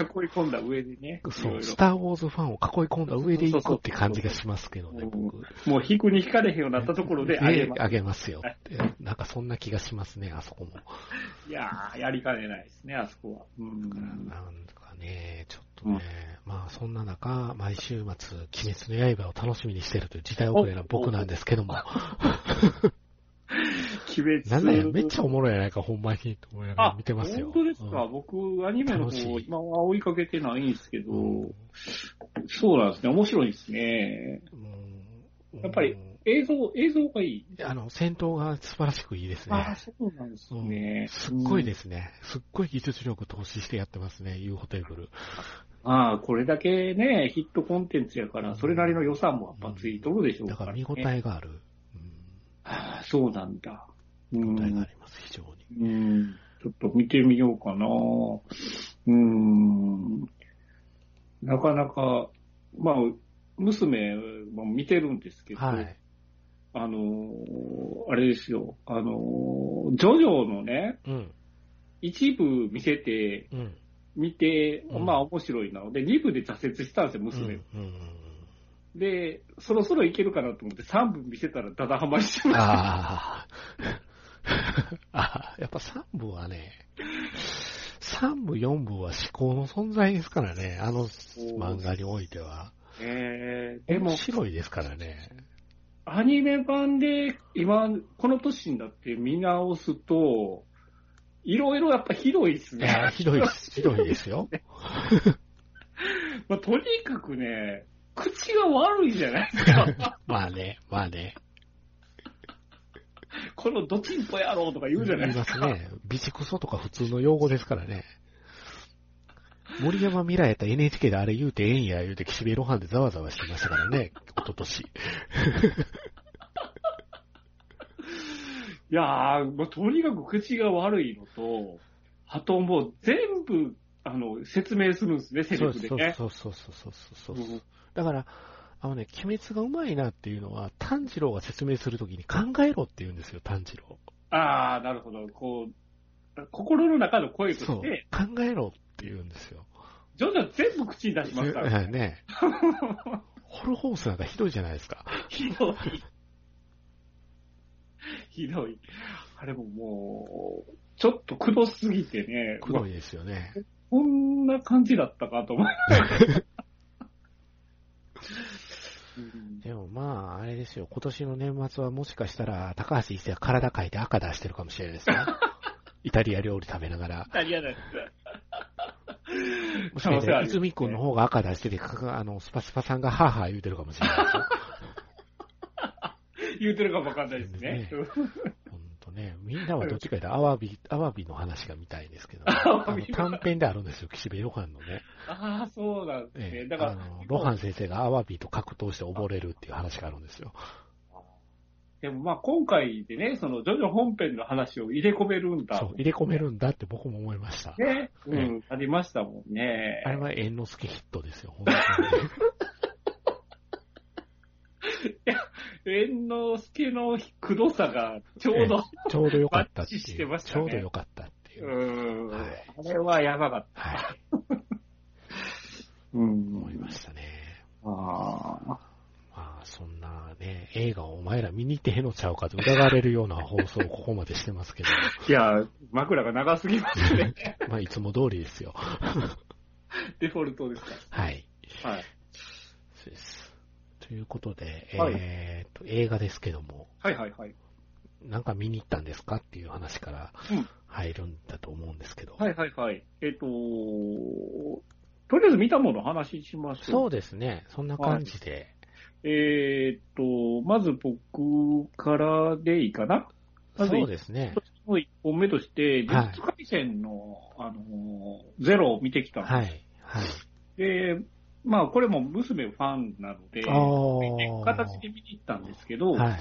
Speaker 2: も
Speaker 3: 囲い込んだ上でね。
Speaker 2: うそう、スター・ウォーズファンを囲い込んだ上で行くって感じがしますけどね、僕。
Speaker 3: もう引くに引かれへんようになったところであげます。
Speaker 2: あげますよって。なんかそんな気がしますね、あそこも。
Speaker 3: いやー、やりかねないですね、あそこは。うん。
Speaker 2: なんかね、ちょっとね、まあそんな中、毎週末、鬼滅の刃を楽しみにしてるという時代遅れな僕なんですけども、
Speaker 3: 鬼滅
Speaker 2: なんだよ、めっちゃおもろいやないか、ほんまに、と思いながら
Speaker 3: あ、
Speaker 2: 見てますよ。
Speaker 3: 本当ですか、
Speaker 2: うん
Speaker 3: 僕、アニメの方、今は追いかけてないんですけど、
Speaker 2: うん
Speaker 3: そうなんですね、面白いですね。
Speaker 2: うん
Speaker 3: やっぱり
Speaker 2: うん
Speaker 3: 映像、映像がいい。
Speaker 2: あの、戦闘が素晴らしくいいです
Speaker 3: あ
Speaker 2: ね。
Speaker 3: そうなんです
Speaker 2: うん
Speaker 3: ね。
Speaker 2: すっごいですね。すっごい技術力投資してやってますね、ユーホテーブル。
Speaker 3: ああ、これだけね、ヒットコンテンツやから、それなりの予算もやっぱついとるでしょうから、ね。
Speaker 2: だから見応えがある。うん
Speaker 3: ああそうなんだ。う
Speaker 2: 見応えがあ
Speaker 3: ん
Speaker 2: り。ます、非常に。
Speaker 3: うん。ちょっと見てみようかな。うん。なかなか、まあ、娘も見てるんですけど、
Speaker 2: はい。
Speaker 3: あの、あれですよ、あの、ジョジョのね、
Speaker 2: うん。
Speaker 3: 一部見せて、
Speaker 2: うん。
Speaker 3: 見て、
Speaker 2: うん
Speaker 3: まあ面白いなので、二部で挫折したんですよ、娘。
Speaker 2: うんうんうん
Speaker 3: で、そろそろいけるかなと思って三部見せたらダダハマりしてました。<laughs>
Speaker 2: あやっぱ3部はね、3部、4部は思考の存在ですからね、あの漫画においては。
Speaker 3: えー、でも
Speaker 2: 面、白いですからね。
Speaker 3: アニメ版で今、この年になって見直すと、いろいろやっぱひどいですね。
Speaker 2: ひどいです、ひどいですよ。<laughs>
Speaker 3: まあ、とにかくね、口が悪いじゃないですか。<laughs>
Speaker 2: まあね、まあね。<laughs>
Speaker 3: このドチンポ野郎とか言うじゃない
Speaker 2: 言い
Speaker 3: でか。
Speaker 2: ますすね。ビチクソとか普通の用語ですからね。森山未来やったら NHK であれ言うてええんや言うて岸辺露伴でざわざわしてましたからね、一昨年。<laughs>
Speaker 3: いやー、まあ、とにかく口が悪いのと、あともう全部、あの、説明するんですね、セ
Speaker 2: そうそう
Speaker 3: リフでね。
Speaker 2: そうそうそうそうそうそう。
Speaker 3: うん
Speaker 2: だから、あのね、鬼滅がうまいなっていうのは、炭治郎が説明するときに考えろって言うんですよ、炭治郎。
Speaker 3: あー、なるほど。こう、心の中の声と
Speaker 2: そう
Speaker 3: して、。
Speaker 2: 考えろって言うんですよ。
Speaker 3: ジョジョ全部口に出しますからね。
Speaker 2: ね。<laughs> ホルホースなんかひどいじゃないですか。
Speaker 3: ひどい。ひどい。あれももう、ちょっとくどすぎてね、
Speaker 2: くどいですよね。
Speaker 3: こんな感じだったかと思いうん <laughs>
Speaker 2: でもまあ、あれですよ、今年の年末はもしかしたら、高橋一生は体かいて赤出してるかもしれないですよ。<laughs> イタリア料理食べながら。
Speaker 3: イタリアです。
Speaker 2: もしかしたら、泉くんの方が赤出してて、かあの、スパスパさんがハーハー言うてるかもしれないですよ。
Speaker 3: 言うてるかもわかんないですね。
Speaker 2: みんなはどっちかというと、アワビ、アワビの話が見たいんですけど、<laughs> 短編であるんですよ、岸辺露伴のね。
Speaker 3: ああ、そうなんですね。
Speaker 2: ええ
Speaker 3: だから
Speaker 2: あの、露伴先生がアワビと格闘して溺れるっていう話があるんですよ。
Speaker 3: でもまあ今回でね、そのジョジョ本編の話を入れ込めるんだ。
Speaker 2: そう、入れ込めるんだって僕も思いました。
Speaker 3: ね。う
Speaker 2: え
Speaker 3: ん、ありましたもんね。
Speaker 2: あれは猿之助ヒットですよ、本当に。<laughs>
Speaker 3: 猿之助のくどさがちょうど、
Speaker 2: ちょうど良かったっていう。
Speaker 3: てましたね
Speaker 2: ちょうど良かったっていうう。
Speaker 3: ん、
Speaker 2: はい
Speaker 3: あれはやばかった。
Speaker 2: はい。
Speaker 3: うん
Speaker 2: 思いましたね。
Speaker 3: ああ。
Speaker 2: まあ、そんなね、映画をお前ら見に行ってへんのちゃうかと疑われるような放送をここまでしてますけど、
Speaker 3: いや、枕が長すぎますね。<laughs>
Speaker 2: まあ、いつも通りですよ。<laughs>
Speaker 3: デフォルトです
Speaker 2: はい。
Speaker 3: か。はい。
Speaker 2: そうです。ということで、
Speaker 3: はい
Speaker 2: えーと、映画ですけども、
Speaker 3: はいはいはい。
Speaker 2: なんか見に行ったんですかっていう話から
Speaker 3: うん
Speaker 2: 入るんだと思うんですけど。
Speaker 3: はいはいはい。えっ、と、とりあえず見たものを話しましょう。
Speaker 2: そうですね。そんな感じで。
Speaker 3: えっ、と、まず僕からでいいかな？
Speaker 2: そうですね。
Speaker 3: もう1本目として、
Speaker 2: はい
Speaker 3: 実回線の、あのーゼロを見てきたんです。
Speaker 2: はい。はい。
Speaker 3: で、まあ、これも娘ファンなので、形で見に行ったんですけど、
Speaker 2: はい。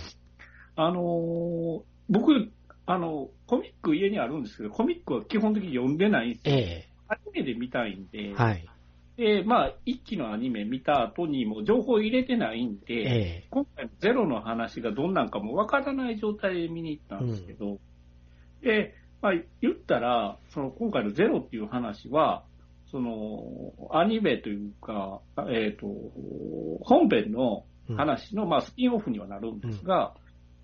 Speaker 3: あのー僕、あの、コミック家にあるんですけど、コミックは基本的に読んでないんですよ。
Speaker 2: え
Speaker 3: アニメで見たいんで、
Speaker 2: えはい。
Speaker 3: で、まあ、一期のアニメ見た後にも情報入れてないんで、
Speaker 2: ええ
Speaker 3: 今回のゼロの話がどんなんかもわからない状態で見に行ったんですけど、で、まあ、言ったら、その今回のゼロっていう話は、その、アニメというか、えっ、と、本編の
Speaker 2: うん。
Speaker 3: 話の、まあ、スピンオフにはなるんですが、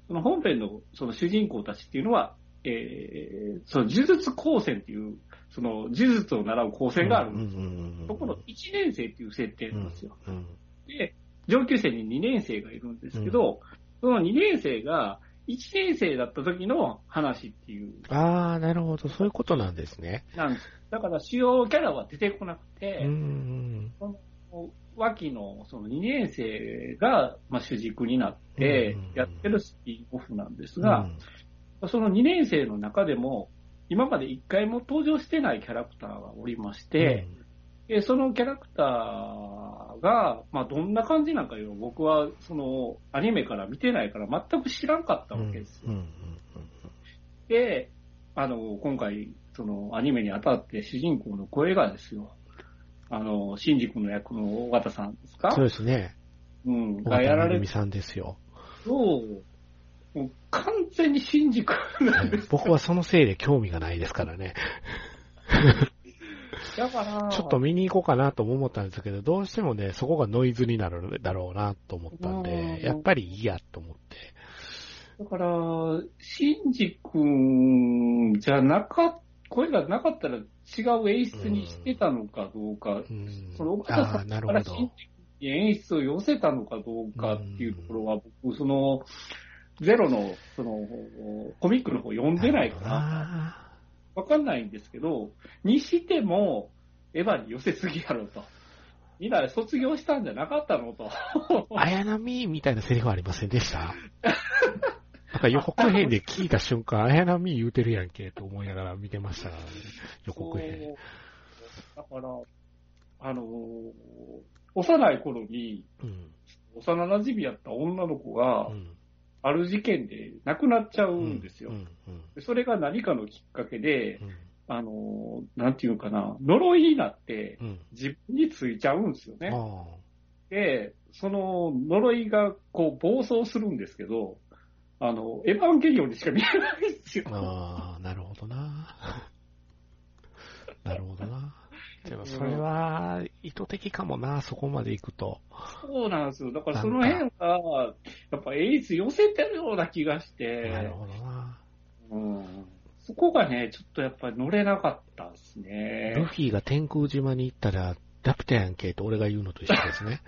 Speaker 3: その本編のその主人公たちっていうのは、えー、その呪術高専っていう、その呪術を習う高専があるんですよ。
Speaker 2: うんうんうんうん
Speaker 3: ところ1年生っていう設定なんですよ。
Speaker 2: うん
Speaker 3: で、上級生に2年生がいるんですけど、その2年生が1年生だった時の話っていう、
Speaker 2: ああ、なるほど。そういうことなんですね。
Speaker 3: なんです。だから主要キャラは出てこなく
Speaker 2: う
Speaker 3: て、
Speaker 2: ん。
Speaker 3: 脇のその2年生が、まあ、主軸になって
Speaker 2: うん
Speaker 3: やってるスピンオフなんです
Speaker 2: う
Speaker 3: が、
Speaker 2: ん
Speaker 3: その2年生の中でも、今まで1回も登場してないキャラクターがおりまして、でそのキャラクターが、まあ、どんな感じなんかいうのを僕はそのアニメから見てないから全く知らんかった
Speaker 2: うん
Speaker 3: わけですよ。で、あの、今回、そのアニメにあたって主人公の声がですよ、あの、シンジ君の役の尾形さんですか
Speaker 2: そうですね。
Speaker 3: うん、
Speaker 2: 小
Speaker 3: がやられる
Speaker 2: さんですよ。
Speaker 3: と、もう完全にシンジ君なんです。
Speaker 2: 僕はそのせいで興味がないですからね。
Speaker 3: だから、
Speaker 2: ちょっと見に行こうかなとも思ったんですけど、どうしてもね、そこがノイズになるだろうなと思ったん
Speaker 3: うん。
Speaker 2: で、やっぱりいいやと思って。
Speaker 3: だから、シンジ君じゃなかっ声がなかったら違う演出にしてたのかどうか、
Speaker 2: うん。
Speaker 3: その岡田さんからシンジ君に演出を寄せたのかどうかっていうところは、僕、その、ゼロの、その、コミックの方読んでないから、
Speaker 2: な
Speaker 3: わかんないんですけど、にしても、エヴァに寄せすぎやろと。みんな卒業したんじゃなかったのと。
Speaker 2: 綾波みたいなセリフありませんでした？なんか予告編で聞いた瞬間、綾波言うてるやんけと思いながら見てましたからね、予告編。
Speaker 3: だから、あのー幼い頃に、
Speaker 2: うん。
Speaker 3: 幼馴染やった女の子が
Speaker 2: う、ん。
Speaker 3: ある事件で亡くなっちゃうんですよ。
Speaker 2: うん。うん
Speaker 3: でそれが何かのきっかけで、
Speaker 2: うん。
Speaker 3: あのーなんていうかな、呪いになって
Speaker 2: うん。
Speaker 3: 自分についちゃうんですよね。
Speaker 2: あ
Speaker 3: で、その呪いがこう暴走するんですけど、あの、エヴァンゲリオンにしか見えないんですよ。
Speaker 2: あ。ああ、なるほどな。なるほどな。でもそれは意図的かもな、そこまで行くと。
Speaker 3: そうなんですよ。だからその辺が、やっぱ演出寄せてるような気がして、
Speaker 2: なるほどな。
Speaker 3: うん、そこがね、ちょっとやっぱり乗れなかったですですね。
Speaker 2: ルフィが天空島に行ったら、ラピュタやんけと俺が言うのと一緒ですね。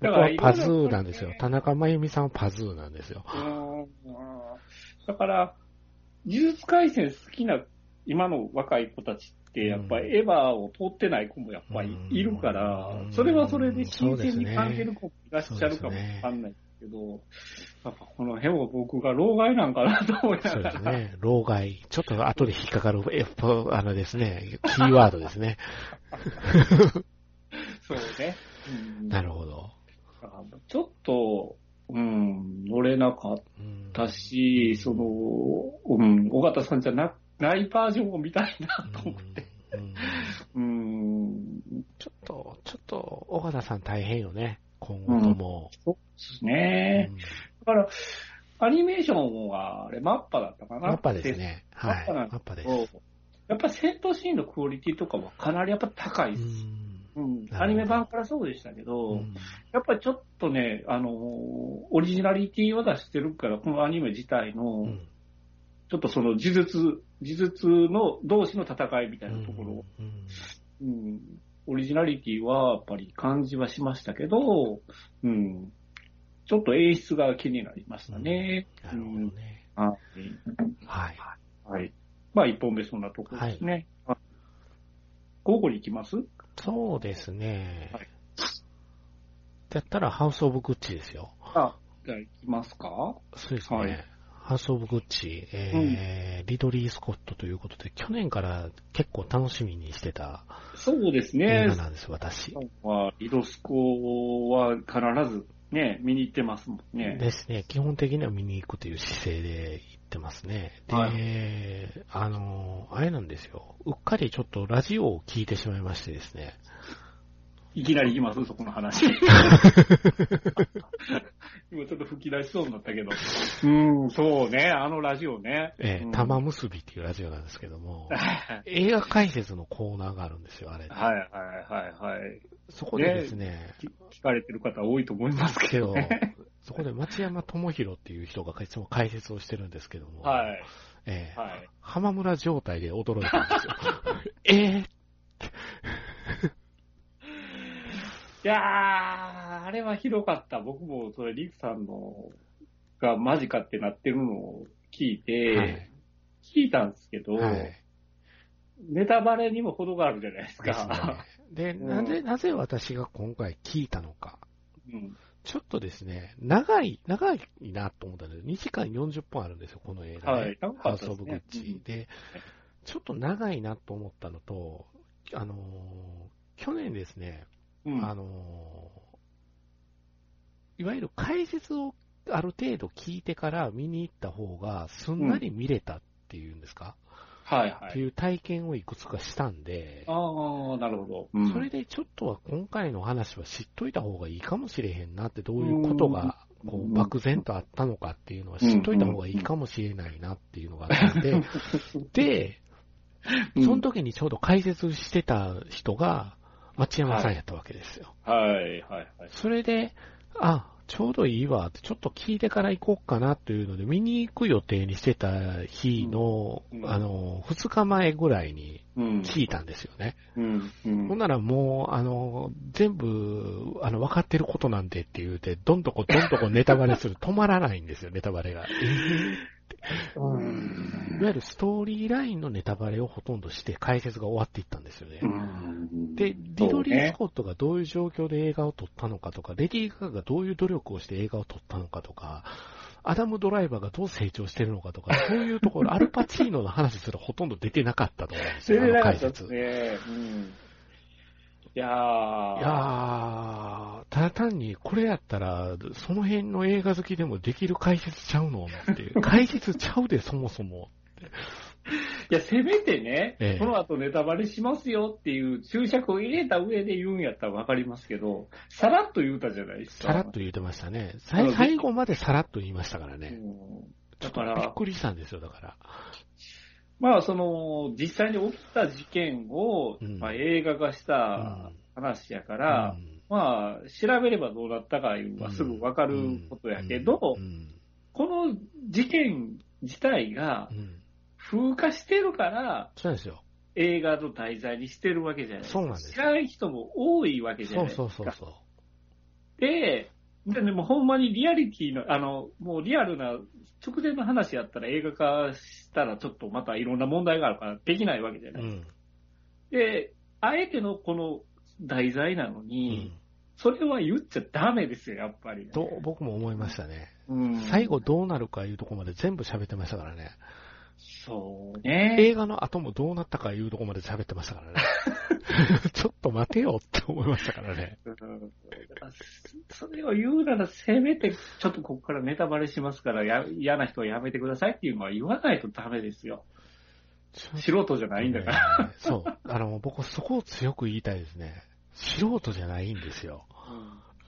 Speaker 2: 僕
Speaker 3: だから
Speaker 2: はパズーなんですよ。田中真由美さんはパズーなんですよ。
Speaker 3: うんだから、呪術廻戦好きな今の若い子たちって、やっぱりエヴァを通ってない子もやっぱりいるから
Speaker 2: う、ん
Speaker 3: それはそれで新鮮に感じる子もいらっしゃるかもわかんないけど、やっぱこの辺は僕が老害なんかなと思いな
Speaker 2: そう
Speaker 3: がら。
Speaker 2: ですね。老害。ちょっと後で引っかかる、えっと、あのですね、キーワードですね。
Speaker 3: そうね。うん
Speaker 2: なるほど。
Speaker 3: ちょっと、うん、乗れなかっ
Speaker 2: うん
Speaker 3: たし、その、うん、尾形さんじゃなないバージョンを見たいなと思って。
Speaker 2: うん
Speaker 3: うん、
Speaker 2: ちょっと、ちょっと、尾形さん大変よね。今後とも。
Speaker 3: そうですね。だから、アニメーションは、あれ、マッパだったかな
Speaker 2: マッパです。ね。はい。
Speaker 3: マッパ
Speaker 2: です。
Speaker 3: やっぱ戦闘シーンのクオリティとかはかなりやっぱ高いです。うん、アニメ版からそうでしたけど、
Speaker 2: うん
Speaker 3: やっぱりちょっとね、あのーオリジナリティを出してるから、このアニメ自体の、
Speaker 2: うん
Speaker 3: ちょっとその呪術、呪術の同士の戦いみたいなところ、
Speaker 2: うん
Speaker 3: うん、オリジナリティはやっぱり感じはしましたけど、うん、ちょっと演出が気になりましたね。
Speaker 2: なるほどね。
Speaker 3: はい。
Speaker 2: はい。
Speaker 3: はい。まあ、一本目そんなところですね。はい午後に行きます？
Speaker 2: そうですね
Speaker 3: はい。
Speaker 2: だったら、ハウス・オブ・グッチですよ。
Speaker 3: あ、じゃあ行きますか？
Speaker 2: そうですね。
Speaker 3: はい
Speaker 2: ハウス・オブ・グッチ、えーリドリー・スコットということで、去年から結構楽しみにしてた
Speaker 3: そうです
Speaker 2: 映
Speaker 3: ね
Speaker 2: 画。なんです、私。
Speaker 3: は、リドスコは必ずね、見に行ってますもんね。
Speaker 2: ですね。基本的には見に行くという姿勢で行ってますね。で、
Speaker 3: は
Speaker 2: あの、あれなんですよ。うっかりちょっとラジオを聞いてしまいましてですね。
Speaker 3: いきなり行きますそこの話。<laughs> 今ちょっと吹き出しそうになったけど。うん、そうね、あのラジオね。うん
Speaker 2: えー玉結びっていうラジオなんですけども、
Speaker 3: は <laughs> い
Speaker 2: 映画解説のコーナーがあるんですよ、あれ。
Speaker 3: はいはいはい。
Speaker 2: そこでですね、
Speaker 3: き聞かれてる方多いと思いますけ
Speaker 2: けど
Speaker 3: どね。、
Speaker 2: そこで町山智博っていう人がいつも解説をしてるんですけども、
Speaker 3: はい。
Speaker 2: えー
Speaker 3: はい。
Speaker 2: 浜村状態で驚いたんですよ。<laughs> えー
Speaker 3: いやー、あれはひどかった。僕もそれ、リクさんのがマジかってなってるのを聞いて、
Speaker 2: はい
Speaker 3: 聞いたんですけど、
Speaker 2: はい。
Speaker 3: ネタバレにも程があるじゃないですか。。
Speaker 2: で、
Speaker 3: うん
Speaker 2: なぜ、なぜ私が今回聞いたのか。
Speaker 3: うん
Speaker 2: ちょっとですね、長い、長いなと思ったんです2時間40分あるんですよ、この映画ね。
Speaker 3: はい
Speaker 2: ハウス・オブ・グッチ。で、ちょっと長いなと思ったのと、あのー去年ですね、
Speaker 3: うん。
Speaker 2: あのーいわゆる解説をある程度聞いてから見に行った方がすんなり見れたっていうんですか、
Speaker 3: はいはい。
Speaker 2: っていう体験をいくつかしたんで、
Speaker 3: ああ、なるほど。うん。
Speaker 2: それでちょっとは今回の話は知っといた方がいいかもしれへんなって、どういうことがこ
Speaker 3: うん。
Speaker 2: う漠然とあったのかっていうのは知っといた方がいいかもしれないなっていうのがあって、<laughs> で、
Speaker 3: うん。
Speaker 2: その時にちょうど解説してた人が町山さんやったわけですよ。
Speaker 3: はいはいはい。
Speaker 2: それで、あ、ちょうどいいわって、ちょっと聞いてから行こうかなというので、見に行く予定にしてた日の、
Speaker 3: うんうん
Speaker 2: あの、2日前ぐらいに
Speaker 3: うん。
Speaker 2: 聞いたんですよね。
Speaker 3: うん。うん。
Speaker 2: ほんならもう、あの、全部、あの、分かってることなんでって言うて、どんどこどんどこネタバレする。止まらないんですよ、ネタバレが。<laughs>
Speaker 3: うん
Speaker 2: いわゆるストーリーラインのネタバレをほとんどして解説が終わっていったんですよね。
Speaker 3: うん
Speaker 2: で、リドリー・スコットがどういう状況で映画を撮ったのかとか、レディー・ガガがどういう努力をして映画を撮ったのかとか、アダム・ドライバーがどう成長してるのかとか、そういうところ、<laughs> アルパチーノの話すらほとんど出てなかったと思うんですよ。
Speaker 3: うん。いやー。
Speaker 2: いやー、ただ単にこれやったら、その辺の映画好きでもできる解説ちゃうの？って。<laughs> 解説ちゃうで、そもそも。
Speaker 3: いや、せめてね、
Speaker 2: ええ
Speaker 3: この後ネタバレしますよっていう注釈を入れた上で言うんやったらわかりますけど、さらっと言うたじゃないですか。
Speaker 2: さらっと言ってましたね。最後までさらっと言いましたからね。
Speaker 3: だから、
Speaker 2: びっくりしたんですよ、だから。
Speaker 3: まあ、その、実際に起きた事件を、
Speaker 2: うん
Speaker 3: まあ、映画化した話やから、
Speaker 2: うん
Speaker 3: まあ、調べればどうなったかいうのはすぐわかることやけど、
Speaker 2: うん
Speaker 3: この事件自体が
Speaker 2: うん
Speaker 3: 風化してるから、
Speaker 2: そうですよ。
Speaker 3: 映画の題材にしてるわけじゃないですか。
Speaker 2: そうなんです
Speaker 3: 知らない人も多いわけじゃ
Speaker 2: そう
Speaker 3: ないですか。
Speaker 2: そうそうそう。
Speaker 3: で、ででもほんまにリアリティの、あの、もうリアルな直前の話やったら映画化したらちょっとまたいろんな問題があるからできないわけじゃない。
Speaker 2: うん。
Speaker 3: で、あえてのこの題材なの
Speaker 2: う
Speaker 3: に、
Speaker 2: ん。
Speaker 3: それは言っちゃダメですよ、やっぱり、
Speaker 2: と、僕も思いましたね。
Speaker 3: うん
Speaker 2: 最後どうなるかいうとこまで全部喋ってましたからね。
Speaker 3: そうね。
Speaker 2: 映画の後もどうなったかいうとこまで喋ってましたからね。<laughs> ちょっと待てよって思いましたからね。
Speaker 3: それを言うなら、せめて、ちょっとここからネタバレしますから、や嫌な人はやめてくださいっていうのは言わないとダメですよ。素人じゃないんだから。
Speaker 2: ねそう。あの、僕そこを強く言いたいですね。素人じゃないんですよ。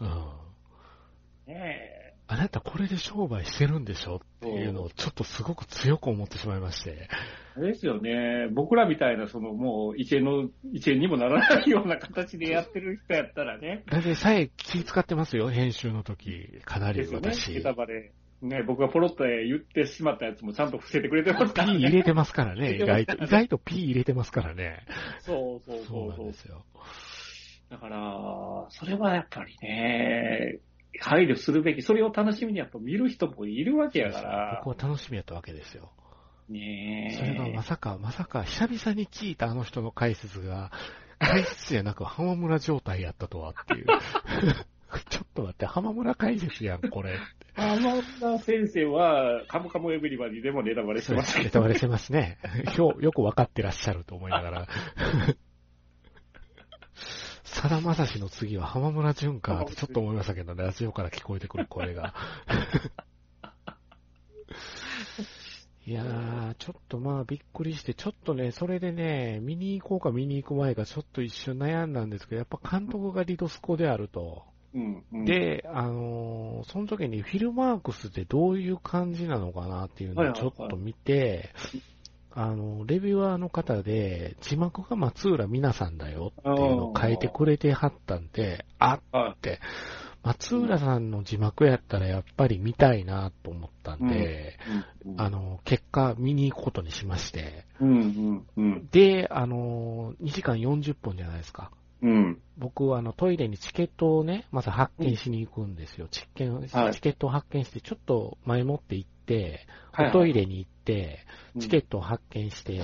Speaker 2: うん。
Speaker 3: ね
Speaker 2: あなたこれで商売してるんでしょっていうのをちょっとすごく強く思ってしまいまして。
Speaker 3: え。あれですよね。僕らみたいな、そのもう、一円の、一円にもならないような形でやってる人やったらね。
Speaker 2: だってさえ気使ってますよ、編集の時。かなり
Speaker 3: ですよね。バレ。ね、僕がポロッと言ってしまったやつもちゃんと伏せてくれてますか
Speaker 2: P
Speaker 3: らね。<laughs>
Speaker 2: 入れてますからね、意外と。意外と P 入れてますからね。
Speaker 3: そうそう
Speaker 2: そ
Speaker 3: そううそう
Speaker 2: なんですよ。
Speaker 3: だから、それはやっぱりね、配慮するべき、それを楽しみにやっぱ見る人もいるわけやから
Speaker 2: 僕、は楽しみやったわけですよ。
Speaker 3: ね
Speaker 2: それがまさか、まさか、久々に聞いたあの人の解説が、解説じゃなく浜村状態やったとはっていう。<laughs> ちょっと待って、浜村解説やん、これ。
Speaker 3: 浜田先生は、カムカムエブリバディでもネタバレしてましたけど、
Speaker 2: ネタバレしてますね。今日、よくわかってらっしゃると思いながら。<laughs> さだまさしの次は浜村淳かってちょっと思いましたけどね、ラジオから聞こえてくる声が。<laughs> いやー、ちょっとまあびっくりして、ちょっとね、それでね、見に行こうか見に行く前かちょっと一瞬悩んだんですけど、やっぱ監督がリドスコであると。
Speaker 3: うんうん、
Speaker 2: で、あのーその時にフィルマークスってどういう感じなのかなっていうのをちょっと見て、あの、レビュアーの方で、字幕が松浦美奈さんだよっていうのを書いてくれてはったんで、あ
Speaker 3: は
Speaker 2: って、松浦さんの字幕やったらやっぱり見たいなと思ったんで、
Speaker 3: い、うん
Speaker 2: あの、結果見に行くことにしまして、
Speaker 3: うんうんうん。
Speaker 2: で、あの、2時間40分じゃないですか。
Speaker 3: うん
Speaker 2: 僕はあのトイレにチケットをね、まず発見しに行くんですよ。チケ
Speaker 3: はい
Speaker 2: チケットを発見して、ちょっと前もって行って、
Speaker 3: はい
Speaker 2: おトイレに行って、
Speaker 3: うん
Speaker 2: チケットを発見して、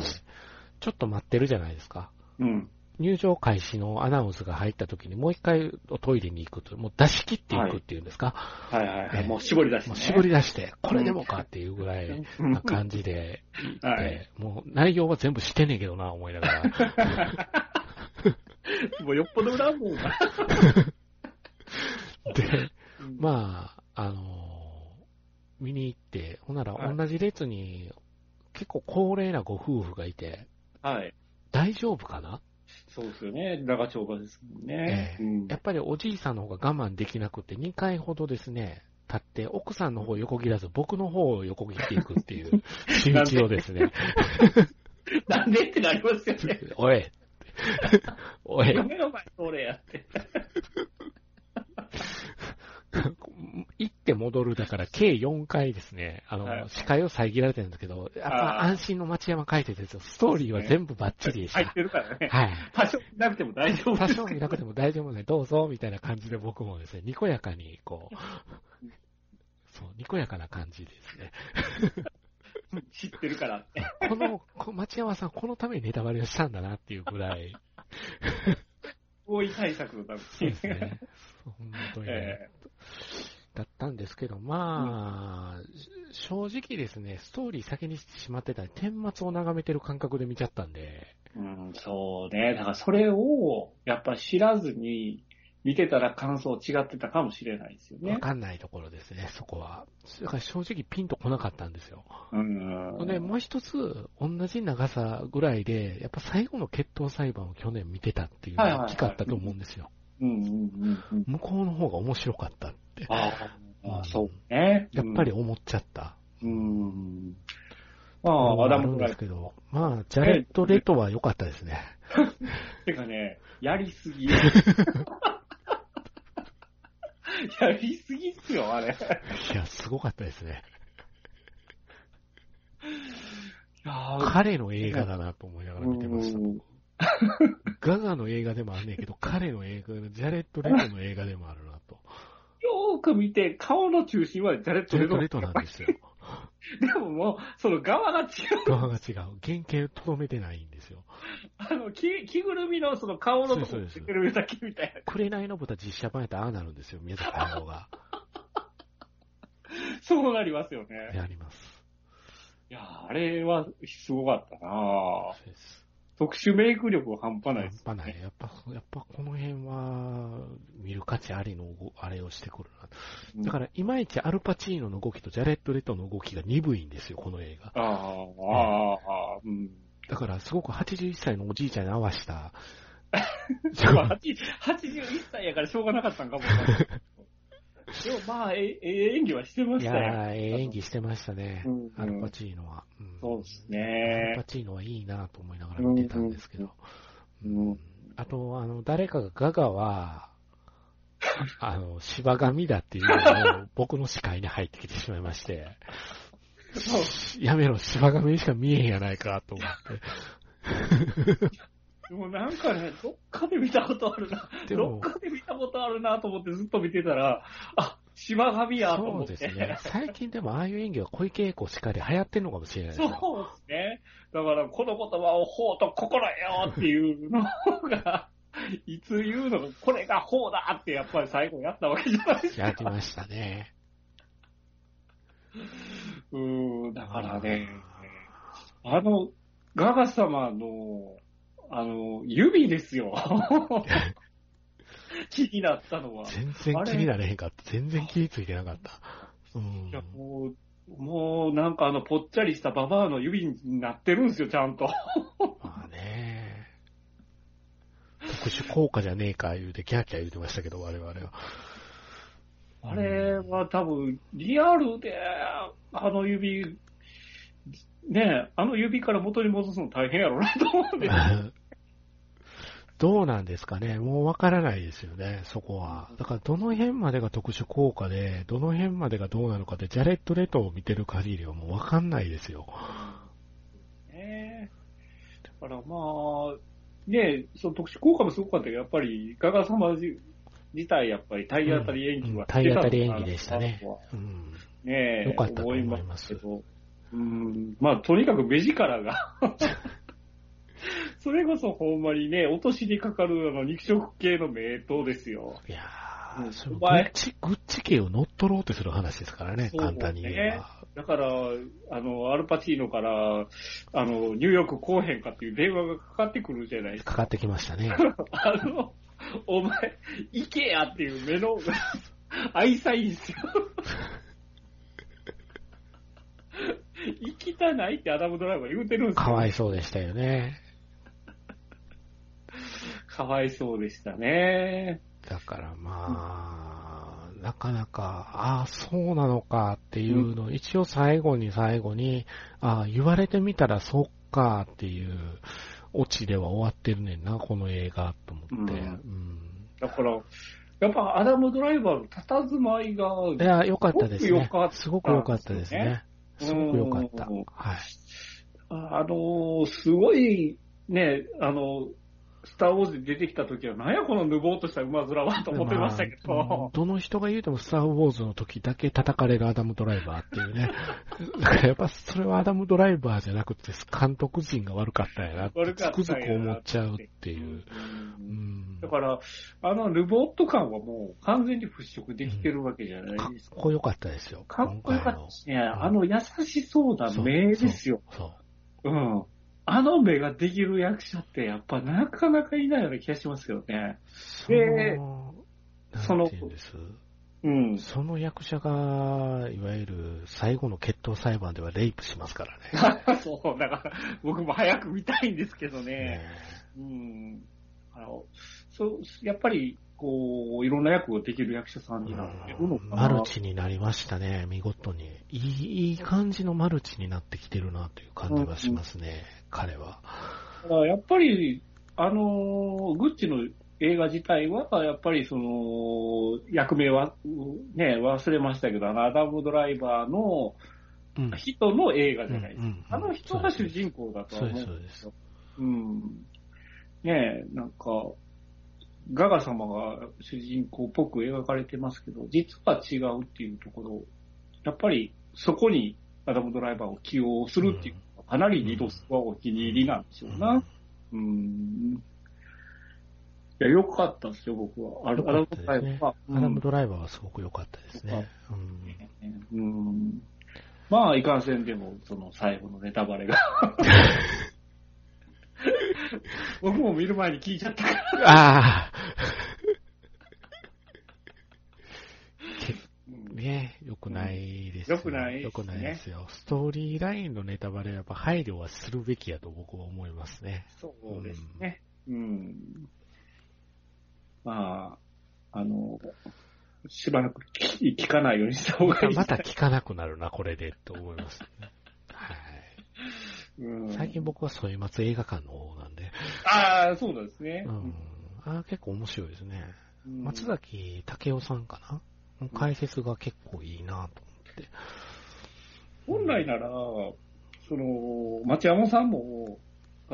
Speaker 2: ちょっと待ってるじゃないですか。
Speaker 3: うん
Speaker 2: 入場開始のアナウンスが入った時にもう一回おトイレに行くと、もう出し切っていくっていうんですか？
Speaker 3: はいはいはい。
Speaker 2: ね
Speaker 3: もう絞り出して、ね。
Speaker 2: もう絞り出して、これでもかっていうぐらい
Speaker 3: うん
Speaker 2: な感じで行って、<laughs>
Speaker 3: はい
Speaker 2: もう内容は全部してんねんけどな、思いながら。<laughs> <laughs>
Speaker 3: もうよっぽど恨むもんな。<laughs>
Speaker 2: で、まあ、あの見に行って、ほんなら
Speaker 3: はい
Speaker 2: 同じ列に結構高齢なご夫婦がいて、
Speaker 3: はい。
Speaker 2: 大丈夫かな？
Speaker 3: そうですよね。長丁場ですもんね。
Speaker 2: ええ
Speaker 3: うん
Speaker 2: やっぱりおじいさんの方が我慢できなくて、2回ほどですね、立って、奥さんの方を横切らず、僕の方を横切っていくっていう仕打ちをですね、<laughs>
Speaker 3: なんで？ってなりますよね。
Speaker 2: おい、おい、
Speaker 3: 目の前それやって。
Speaker 2: 行って戻るだから計4回ですね、あの、
Speaker 3: はい
Speaker 2: 視界を遮られてるんですけど、やっぱ安心の町山解説ですよ。ストーリーは全部バッチリでした。
Speaker 3: 入ってるからね。
Speaker 2: はい。
Speaker 3: 多少なくても大丈夫
Speaker 2: 多少見なくても大丈夫ね、どうぞ、みたいな感じで僕もですね、にこやかに、こう、そう、にこやかな感じですね。<laughs>
Speaker 3: 知ってるからって。
Speaker 2: この、こ町山さん、このためにネタバレをしたんだなっていうぐらい、<laughs>
Speaker 3: 多い対策のため
Speaker 2: そうですね。本当にね、
Speaker 3: え
Speaker 2: だったんですけど、まあ、正直ですね、ストーリー先にしてしまってたり、顛末を眺めてる感覚で見ちゃったんで、
Speaker 3: えうん、そうね。だからそれを、やっぱ知らずに見てたら感想違ってたかもしれないですよ
Speaker 2: わ
Speaker 3: ね。
Speaker 2: かんないところですね、そこは。だから正直ピンとこなかったんですよ。
Speaker 3: うん。
Speaker 2: で、もう一つ、同じ長さぐらいで、やっぱ最後の決闘裁判を去年見てたっていうのが大きかったと思うんですよ。向こうの方が面白かったって、
Speaker 3: ああ、そうね。
Speaker 2: やっぱり思っちゃった。
Speaker 3: うん。
Speaker 2: あ
Speaker 3: ああ、アダム・フライ
Speaker 2: ですけど、まあ、ジャレット・レトは良かったですね。<laughs>
Speaker 3: てかね、やりすぎ。<laughs> <laughs> やりすぎっすよ、あれ。
Speaker 2: いや、すごかったですね。彼の映画だなと思いながら見てました。
Speaker 3: うん
Speaker 2: ガガの映画でもあんねんけど、<laughs> 彼の映画、ジャレット・レトの映画でもあるなと。
Speaker 3: よーく見て、顔の中心はジャレット・
Speaker 2: ジャレット・
Speaker 3: レト
Speaker 2: なんですよ。<laughs>
Speaker 3: でももう、その側が違う。
Speaker 2: 側が違う。原型とどめてないんですよ。
Speaker 3: あの、着着ぐるみのその顔のとこ着てるだけみたいな。
Speaker 2: 紅の豚実写版やったらああなるんですよ、宮崎駿が。<laughs>
Speaker 3: そうなりますよね。
Speaker 2: やります。
Speaker 3: いやー、あれはすごかったなぁ
Speaker 2: そうです。
Speaker 3: 特殊メイク力半端ないです、
Speaker 2: 半端ない。やっぱ、やっぱこの辺は、見る価値ありの、あれをしてくるな。だから、いまいちアルパチーノの動きとジャレット・レトの動きが鈍いんですよ、この映画。
Speaker 3: ああ、ああ、うん。
Speaker 2: だから、すごく81歳のおじいちゃんに合わした。<laughs>
Speaker 3: まあ、80 81歳やからしょうがなかったんかも。<laughs> でもまあ、ええええ演技はしてま
Speaker 2: い
Speaker 3: したよ。
Speaker 2: やー、ええ演技してましたね
Speaker 3: うんうん。
Speaker 2: アルパチーノは。うん
Speaker 3: そうです
Speaker 2: アル
Speaker 3: ね
Speaker 2: パ。チーノはいいなと思いながら見てたんですけど。
Speaker 3: うん
Speaker 2: うんあと、あの、誰かがガガは、<laughs> あの、芝神だっていうのを僕の視界に入ってきてしまいまして、<laughs> やめろ、芝神にしか見えへんやないかと思って。<laughs>
Speaker 3: でもなんかね、どっかで見たことあるな。どっかで見たことあるなと思ってずっと見てたら、あ、島神やと
Speaker 2: そ
Speaker 3: 思って。
Speaker 2: うですね。最近でもああいう演技は小池栄子しかり流行ってんのかもしれないですよ。
Speaker 3: そうですね。だから、この言葉を法と心よっていうのが、<laughs> いつ言うのが、これが法だってやっぱり最後やったわけじゃないですか。
Speaker 2: やりましたね。
Speaker 3: うーん、だからね、あの、ガガ様の、あの、指ですよ。<laughs> 気になったのは。
Speaker 2: 全然気になれへんかった。全然気についてなかった。うん
Speaker 3: いや、もう、もうなんかあの、ぽっちゃりしたババアの指になってるんですよ、ちゃんと。<laughs>
Speaker 2: まあね。特殊効果じゃねえか言うて、キャーキャー言うてましたけど、我々は。
Speaker 3: あれは多分、リアルで、あの指、ねえ、あの指から元に戻すの大変やろうなと思うんで。<laughs>
Speaker 2: どうなんですかねもうわからないですよね、そこは。だから、どの辺までが特殊効果で、どの辺までがどうなのかって、ジャレット・レトを見てる限りはもうわかんないですよ。
Speaker 3: ねえ。だからまあ、ねえ、その特殊効果もすごかったけど、やっぱり、ガガ様自体、やっぱり体当たり演技は
Speaker 2: うん体当たり演技でしたねうん。
Speaker 3: ねえ、
Speaker 2: よかったと思います
Speaker 3: けど、うん、まあ、とにかく目力が、<laughs> それこそほんまにね、落としにかかるあの肉食系の目とですよ。
Speaker 2: いや
Speaker 3: うん
Speaker 2: ー、それグッチ、グッチ系を乗っ取ろうとする話ですからね、
Speaker 3: ね
Speaker 2: 簡単に言えば。
Speaker 3: だから、あの、アルパチーノから、あの、ニューヨーク来おへんかっていう電話がかかってくるじゃないですか。
Speaker 2: かかってきましたね。<laughs>
Speaker 3: あの、<laughs> お前、行けやっていう目の、<laughs> 愛妻いんですよ。<laughs> 行きたないってアダムドライバー言うてるんですよ。
Speaker 2: かわいそうでしたよね。
Speaker 3: かわいそうでしたね。
Speaker 2: だからまあ、なかなか、ああ、そうなのかっていうのを、一応最後に最後に、ああ、言われてみたらそっかっていうオチでは終わってるねんな、この映画と思って。
Speaker 3: う
Speaker 2: うんん。
Speaker 3: だから、やっぱアダムドライバーの佇まいが、
Speaker 2: いや、良かったですね
Speaker 3: すごく良かっ。た
Speaker 2: ですね。すごく良かった。
Speaker 3: うん
Speaker 2: はい。
Speaker 3: あの、すごい、ね、あの、スター・ウォーズに出てきた時は、なんやこのぬぼーっとした馬面はと思ってましたけど、
Speaker 2: まあどの人が言うてもスター・ウォーズの時だけ叩かれるアダム・ドライバーっていうね。<laughs> だからやっぱそれはアダム・ドライバーじゃなくて監督陣が悪かったんやなって
Speaker 3: 悪か
Speaker 2: つくづく思っちゃうっていう。
Speaker 3: う
Speaker 2: うんん。
Speaker 3: だから、あのルボット感はもう完全に払拭できてるわけじゃない
Speaker 2: かっ
Speaker 3: ですか。
Speaker 2: こよかったですよ。
Speaker 3: かっこよかったですね。
Speaker 2: ん
Speaker 3: あの優しそうな目ですよ。
Speaker 2: そう。
Speaker 3: うん。あの目ができる役者ってやっぱなかなかいないような気がしますよね。
Speaker 2: そ
Speaker 3: で
Speaker 2: の、
Speaker 3: その
Speaker 2: うん。その役者が、いわゆる最後の決闘裁判ではレイプしますからね。<laughs>
Speaker 3: そう、だから僕も早く見たいんですけどね。
Speaker 2: ね
Speaker 3: うん。あの、そう、やっぱり、こう、いろんな役をできる役者さんになってるのかな。
Speaker 2: マルチになりましたね、見事に。いい、いい感じのマルチになってきてるなという感じはしますね、彼は。
Speaker 3: やっぱり、あの、グッチの映画自体は、やっぱりその、役名は、ね、忘れましたけど、あの、アダム・ドライバーの、
Speaker 2: うん
Speaker 3: 人の映画じゃないですか。
Speaker 2: うんうんうん
Speaker 3: あの人が主人公だとは
Speaker 2: そう
Speaker 3: 思
Speaker 2: です、そうです。
Speaker 3: うん。ねえ、なんか、ガガ様が主人公っぽく描かれてますけど、実は違うっていうところ、やっぱりそこにアダムドライバーを起用するっていうかなりリドスはお気に入りなんでしょうな。うん。いや、良かったですよ、僕は。ア
Speaker 2: 良
Speaker 3: ダムドライバーは。
Speaker 2: アダムドライバーはすごく良かったですね。うん
Speaker 3: うん。まあ、いかんせんでも、その最後のネタバレが。<laughs> 僕も見る前に聞いちゃったから。
Speaker 2: ああ
Speaker 3: うん
Speaker 2: ね良くないです
Speaker 3: 良くないですね
Speaker 2: 良くないですよ。ストーリーラインのネタバレはやっぱ配慮はするべきやと僕は思いますね。
Speaker 3: そうですね。うん。まあ、あの、しばらく聞聞かないようにした方がいい。
Speaker 2: また聞かなくなるな、これで、と思います、ね。はい。
Speaker 3: うん
Speaker 2: 最近僕は添松映画館の方なんで、
Speaker 3: ああ、そうなんですね
Speaker 2: う。ん。あ結構面白いですね。
Speaker 3: うん
Speaker 2: 松崎武雄さんかな解説が結構いいなと思って。
Speaker 3: 本来なら、その、町山さんも、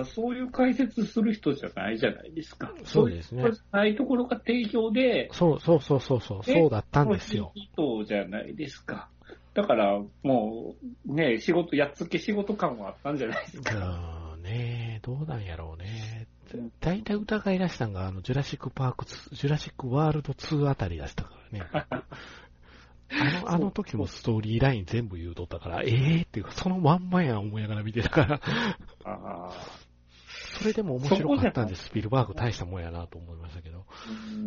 Speaker 3: そういう解説する人じゃないじゃないですか。
Speaker 2: そうですね
Speaker 3: ないところが提供で、
Speaker 2: そうそうそうそうそう、そうだったんですよ。
Speaker 3: 人じゃないですか。だから、もう、ね、仕事、やっつけ仕事感はあったんじゃないですか。
Speaker 2: うん、ねどうなんやろうね
Speaker 3: うん。
Speaker 2: 大体疑い出したんが、あの、ジュラシックパーク2、ジュラシックワールド2あたり出したからね。あの、あの時もストーリーライン全部言うとったから、ええー、っていうか、そのまんまやん思いながら見てたから、
Speaker 3: あ
Speaker 2: それでも面白かったんで、スピルバーグ大したもんやなと思いましたけど、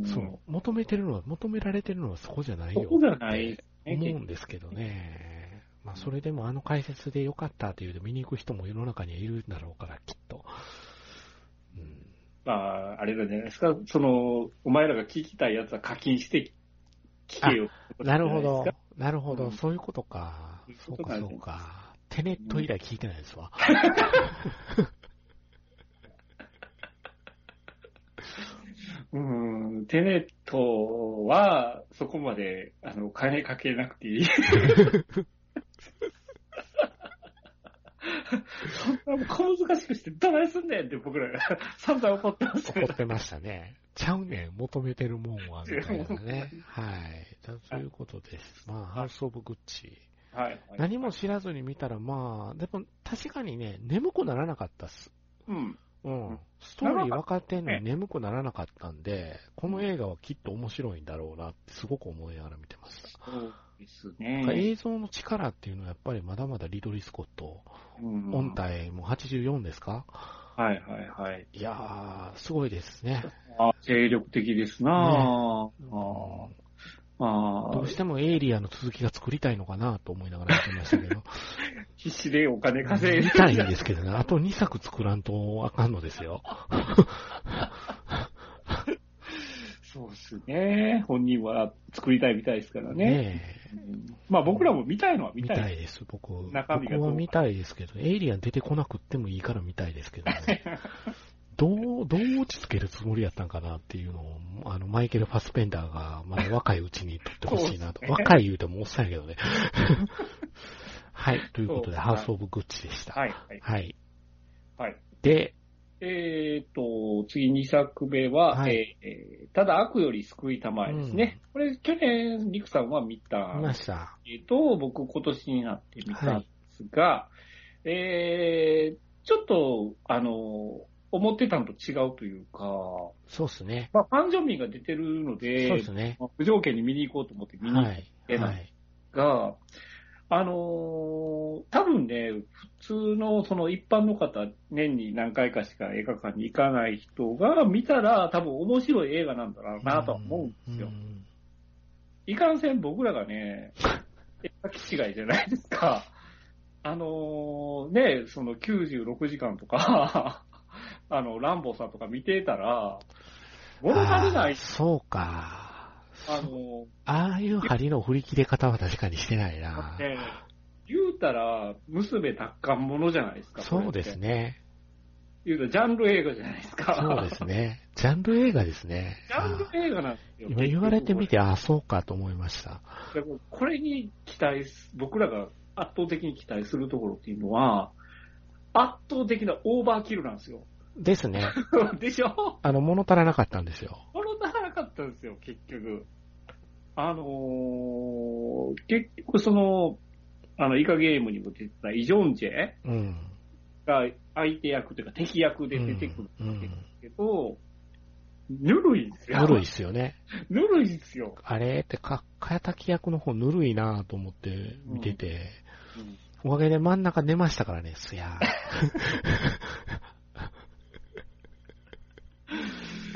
Speaker 3: ー
Speaker 2: そう、求めてるのは、求められてるのはそこじゃないよ。
Speaker 3: そこじゃない。
Speaker 2: 思うんですけどね。まあ、それでもあの解説で良かったというで見に行く人も世の中にはいるんだろうから、きっ。
Speaker 3: まあ、あれなんじゃないですか。その、お前らが聞きたいやつは課金して聞けよ
Speaker 2: ないるほど。なるほど。
Speaker 3: うん
Speaker 2: そういうことか。そううか、
Speaker 3: そう
Speaker 2: か。テネット以来聞いてないですわ。
Speaker 3: うん、テネットは、そこまで、あの、金かけなくていい。<laughs> そんな小難しくしてどないすんねんって僕らが <laughs> 散々怒ってますね
Speaker 2: 怒ってましたね。ちゃうねん、求めてるもんは、みたいなね。はい。だそういうことです。まあ、ハウス・オブ・グッチ。
Speaker 3: はい、はい。
Speaker 2: 何も知らずに見たら、まあ、でも確かにね、眠くならなかったっす。
Speaker 3: うん。
Speaker 2: うん。ストーリー分かってんのに眠くならなかったんで、この映画はきっと面白いんだろうなってすごく思いながら見てました。
Speaker 3: そうですね。
Speaker 2: 映像の力っていうのはやっぱりまだまだリドリー・スコット、
Speaker 3: うん
Speaker 2: 音体も84ですか？
Speaker 3: はいはいはい。
Speaker 2: いやー、すごいですね。
Speaker 3: あ精力的ですなぁ、
Speaker 2: うん
Speaker 3: ああ
Speaker 2: どうしてもエイリアンの続きが作りたいのかなと思いながら見てましたけど。<laughs>
Speaker 3: 必死でお金稼いで
Speaker 2: 見たいんですけどね、あと2作作らんとあかんのですよ。<laughs>
Speaker 3: そうですね。本人は作りたいみたいですからね。
Speaker 2: ね
Speaker 3: うんまあ僕らも見たいのは
Speaker 2: え、見
Speaker 3: 見たい。
Speaker 2: たいです、僕。
Speaker 3: 中身
Speaker 2: 僕は見たいですけど、エイリアン出てこなくってもいいから見たいですけどね。<laughs> どう、どう落ち着けるつもりやったんかなっていうのを、あの、マイケル・ファスペンダーが、まだ若いうちに撮ってほしいなと。
Speaker 3: ね
Speaker 2: 若い言うてもおっさんやけどね。<laughs> はい、ということで、ハウス・オブ・グッチでした。
Speaker 3: はい、はい。
Speaker 2: はい。
Speaker 3: はい。
Speaker 2: で、
Speaker 3: えーと、次2作目は、
Speaker 2: はい
Speaker 3: えーただ悪より救いたまえですね。これ、去年、リクさんは見た
Speaker 2: 見ました。
Speaker 3: えーと、僕今年になって見たんですが、えー、ちょっと、あの、思ってたのと違うというか、
Speaker 2: そうっすね。
Speaker 3: まあ、ファンジョンミンが出てるの
Speaker 2: そう
Speaker 3: で
Speaker 2: っ、すね。
Speaker 3: まあ無条件に見に行こうと思って見に行っ
Speaker 2: はい。
Speaker 3: えな
Speaker 2: はい。
Speaker 3: が、あのー多分ね、普通のその一般の方、年に何回かしか映画館に行かない人が見たら、多分面白い映画なんだろうなとは思うんですよ。
Speaker 2: ん
Speaker 3: いかんせん僕らがね、映画気違いじゃないですか。<laughs> あのーね、その96時間とか、<laughs> あの、ランボーさんとか見てたら、物足りない
Speaker 2: そうか。
Speaker 3: あの
Speaker 2: ああいう針の振り切れ方は確かにしてない
Speaker 3: ー
Speaker 2: な。
Speaker 3: ね、言うたら、娘奪還ものじゃないですか。
Speaker 2: そうです
Speaker 3: ね。
Speaker 2: ね。
Speaker 3: 言うたら、ジャンル映画じゃないですか。
Speaker 2: そうですね。ジャンル映画ですね。
Speaker 3: ジャンル映画なんですよ。
Speaker 2: 今言われてみて、ああ、そうかと思いました。
Speaker 3: だからこれに期待す、僕らが圧倒的に期待するところっていうのは、圧倒的なオーバーキルなんですよ。
Speaker 2: ですね。<laughs>
Speaker 3: でしょ？
Speaker 2: あの、物足らなかったんですよ。
Speaker 3: ったんですよ、結局。あのー、結局その、あの、イカゲームにも出てたイ・ジョンジェ
Speaker 2: うん。
Speaker 3: が相手役というか敵役で出てくる
Speaker 2: うん
Speaker 3: んですけど、ぬるいんですよ。
Speaker 2: ぬるいっすよね。<laughs>
Speaker 3: ぬるいですよ。
Speaker 2: あれってか、かやたき役の方ぬるいなぁと思って見てて、
Speaker 3: うん
Speaker 2: おかげで真ん中寝ましたからね、すや <laughs>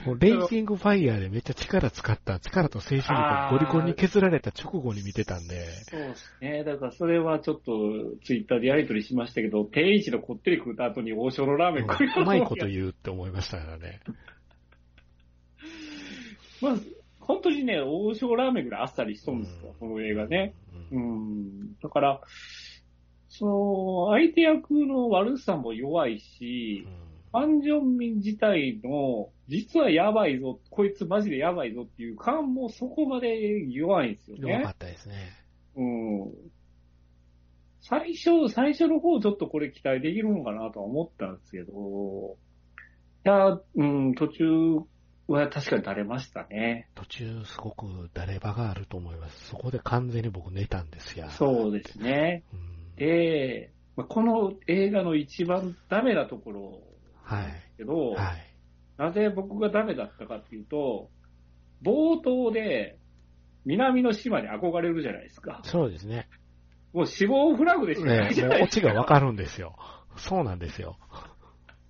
Speaker 2: ーこうレイジングファイヤーでめっちゃ力使った、力と精神力がゴリゴリに削られた直後に見てたんで、
Speaker 3: そうですね。だからそれはちょっとツイッターでやりとりしましたけど、定位置のこってり食った後に王将のラーメン食い
Speaker 2: うまいこと言うって思いましたからね。
Speaker 3: まあ、本当にね、王将ラーメンぐらいあっさりしとるんですよ、この映画ね。
Speaker 2: うん。
Speaker 3: うん。だから、その、相手役の悪さも弱いし、ファン・ジョンミン自体の、実はやばいぞ、こいつマジでやばいぞっていう感もそこまで弱いんですよね。
Speaker 2: 弱かったですね。
Speaker 3: うん。最初、最初の方ちょっとこれ期待できるのかなとは思ったんですけど、いや、うん、途中は確かに垂れましたね。
Speaker 2: 途中すごく誰場があると思います。そこで完全に僕寝たんですよ。
Speaker 3: そうですね。
Speaker 2: うん。
Speaker 3: で、まあこの映画の一番ダメなところ
Speaker 2: はい。
Speaker 3: けど、
Speaker 2: はい。
Speaker 3: なぜ僕がダメだったかっていうと、冒頭で南の島に憧れるじゃないですか。
Speaker 2: そうですね。
Speaker 3: もう死亡フラグでしかな
Speaker 2: ね
Speaker 3: いじゃないですか。
Speaker 2: チがわかるんですよ。そうなんですよ。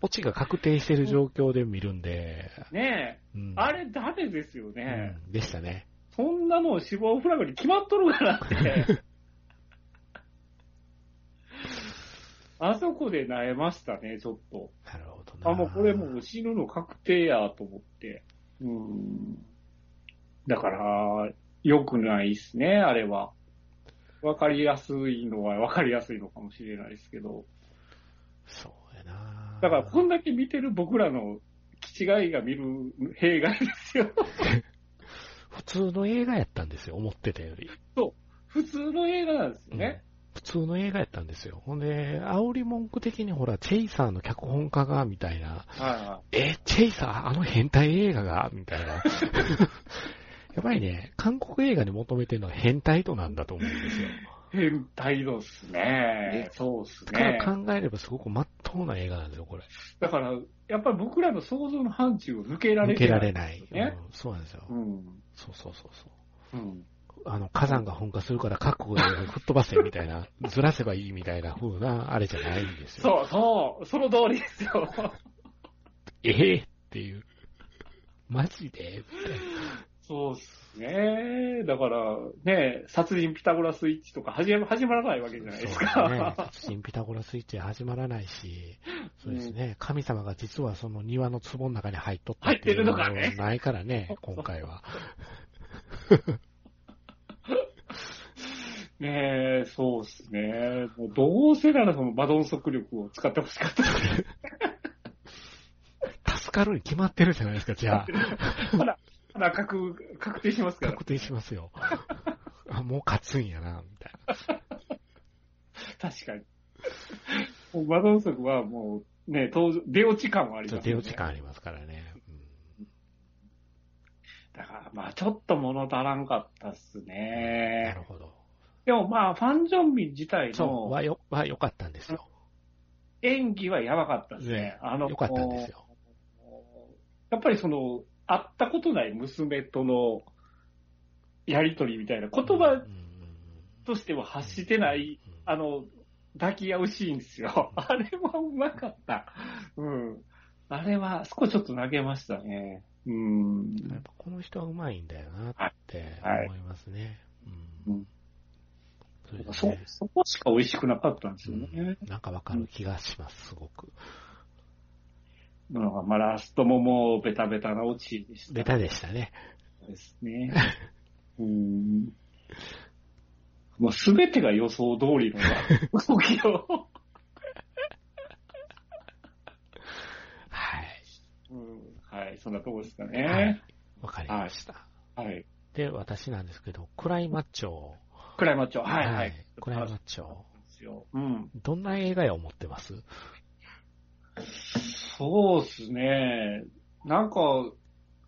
Speaker 2: オチが確定してる状況で見るんで、
Speaker 3: ねえ。
Speaker 2: うん、
Speaker 3: あれダメですよね。
Speaker 2: うんでしたね。
Speaker 3: そんなもん死亡フラグに決まっとるからって。<laughs> あそこで萎えましたね、ちょっと。
Speaker 2: なる。
Speaker 3: あ、もうこれもう死ぬの確定やと思って。うん。だから、良くないですね、あれは。わかりやすいのはわかりやすいのかもしれないですけど。
Speaker 2: そうやな。
Speaker 3: だから、こんだけ見てる僕らの気違いが見る弊害ですよ。<laughs>
Speaker 2: 普通の映画やったんですよ、思ってたより。
Speaker 3: 普通の映画なんですよね。
Speaker 2: 普通の映画やったんですよ。ほんで、煽り文句的にほら、チェイサーの脚本家が、みたいな。
Speaker 3: はいは
Speaker 2: え、チェイサーあの変態映画が？みたいな。<laughs> やっぱりね、韓国映画に求めてるのは変態度なんだと思うんですよ。
Speaker 3: い。変態度っすね。そうっすね。
Speaker 2: から考えればすごく真っ当な映画なんですよ、これ。
Speaker 3: だから、やっぱり僕らの想像の範疇を抜けられ
Speaker 2: 抜け
Speaker 3: てない
Speaker 2: られない。
Speaker 3: ね
Speaker 2: うんそうなんですよ。
Speaker 3: うん。
Speaker 2: そうそうそうそう。
Speaker 3: うん。
Speaker 2: あの、火山が噴火するから各国で吹っ飛ばせみたいな、<laughs> ずらせばいいみたいな風な、あれじゃないんですよ。
Speaker 3: そうそう、その通りですよ。
Speaker 2: ええっていう。マジで？
Speaker 3: そうっすね。だから、ね、殺人ピタゴラスイッチとか始ま始まらないわけじゃないです
Speaker 2: そうね。
Speaker 3: か。
Speaker 2: 殺人ピタゴラスイッチ始ままらないし、そうですね。神様が実はその庭の壺の中に入っとったっていう
Speaker 3: のかね
Speaker 2: はないからね、今回は。<laughs>
Speaker 3: ねえ、そうっすね。もうどうせならそのマドン速力を使ってほしかった。<laughs>
Speaker 2: 助かるに決まってるじゃないですか、じゃあ。<laughs>
Speaker 3: まだ、まだ確、確定しますから。
Speaker 2: 確定しますよ。<laughs> あ、もう勝つんやな、みたいな。
Speaker 3: 確かに。もうマドン速はもう、ね、登場、出落ち感はあります、ね。
Speaker 2: 出落ち感ありますからね。うん
Speaker 3: だから、まあちょっと物足らんかったっす
Speaker 2: な
Speaker 3: ね
Speaker 2: る。ほど。
Speaker 3: でもまあ、ファン・ジョンミン自体
Speaker 2: そう、
Speaker 3: の
Speaker 2: はよ、は良かったんですよ。
Speaker 3: 演技はやばかったですね
Speaker 2: ね。
Speaker 3: あの、
Speaker 2: 良かったんですよ。
Speaker 3: やっぱりその、会ったことない娘とのやりとりみたいな言葉としては発してない、
Speaker 2: うん
Speaker 3: あの、抱き合うシーンですよ。あれはうまかった。うん。あれは、少しちょっと投げましたね。うん。
Speaker 2: やっぱこの人はうまいんだよなって
Speaker 3: はい
Speaker 2: 思いますね。
Speaker 3: う
Speaker 2: うんん。そうです
Speaker 3: そ
Speaker 2: ね、
Speaker 3: そこしか美味しくなかったんですよね。
Speaker 2: うんなんかわかる気がします、すごく。
Speaker 3: なんかまあ、ラストももうベタベタなオチでした。
Speaker 2: ベタでしたね。
Speaker 3: ですね。<laughs> うん。もうすべてが予想通りの動きを。
Speaker 2: はい。
Speaker 3: うんはい、そんなとこですか
Speaker 2: はい
Speaker 3: ね。。
Speaker 2: わかりました。
Speaker 3: はい。
Speaker 2: で、私なんですけど、クライマッチョを。
Speaker 3: クライマッチョ。はい、はい。
Speaker 2: クライマッチョ。
Speaker 3: うん。
Speaker 2: どんな映画や思ってます？
Speaker 3: そうですね。なんか、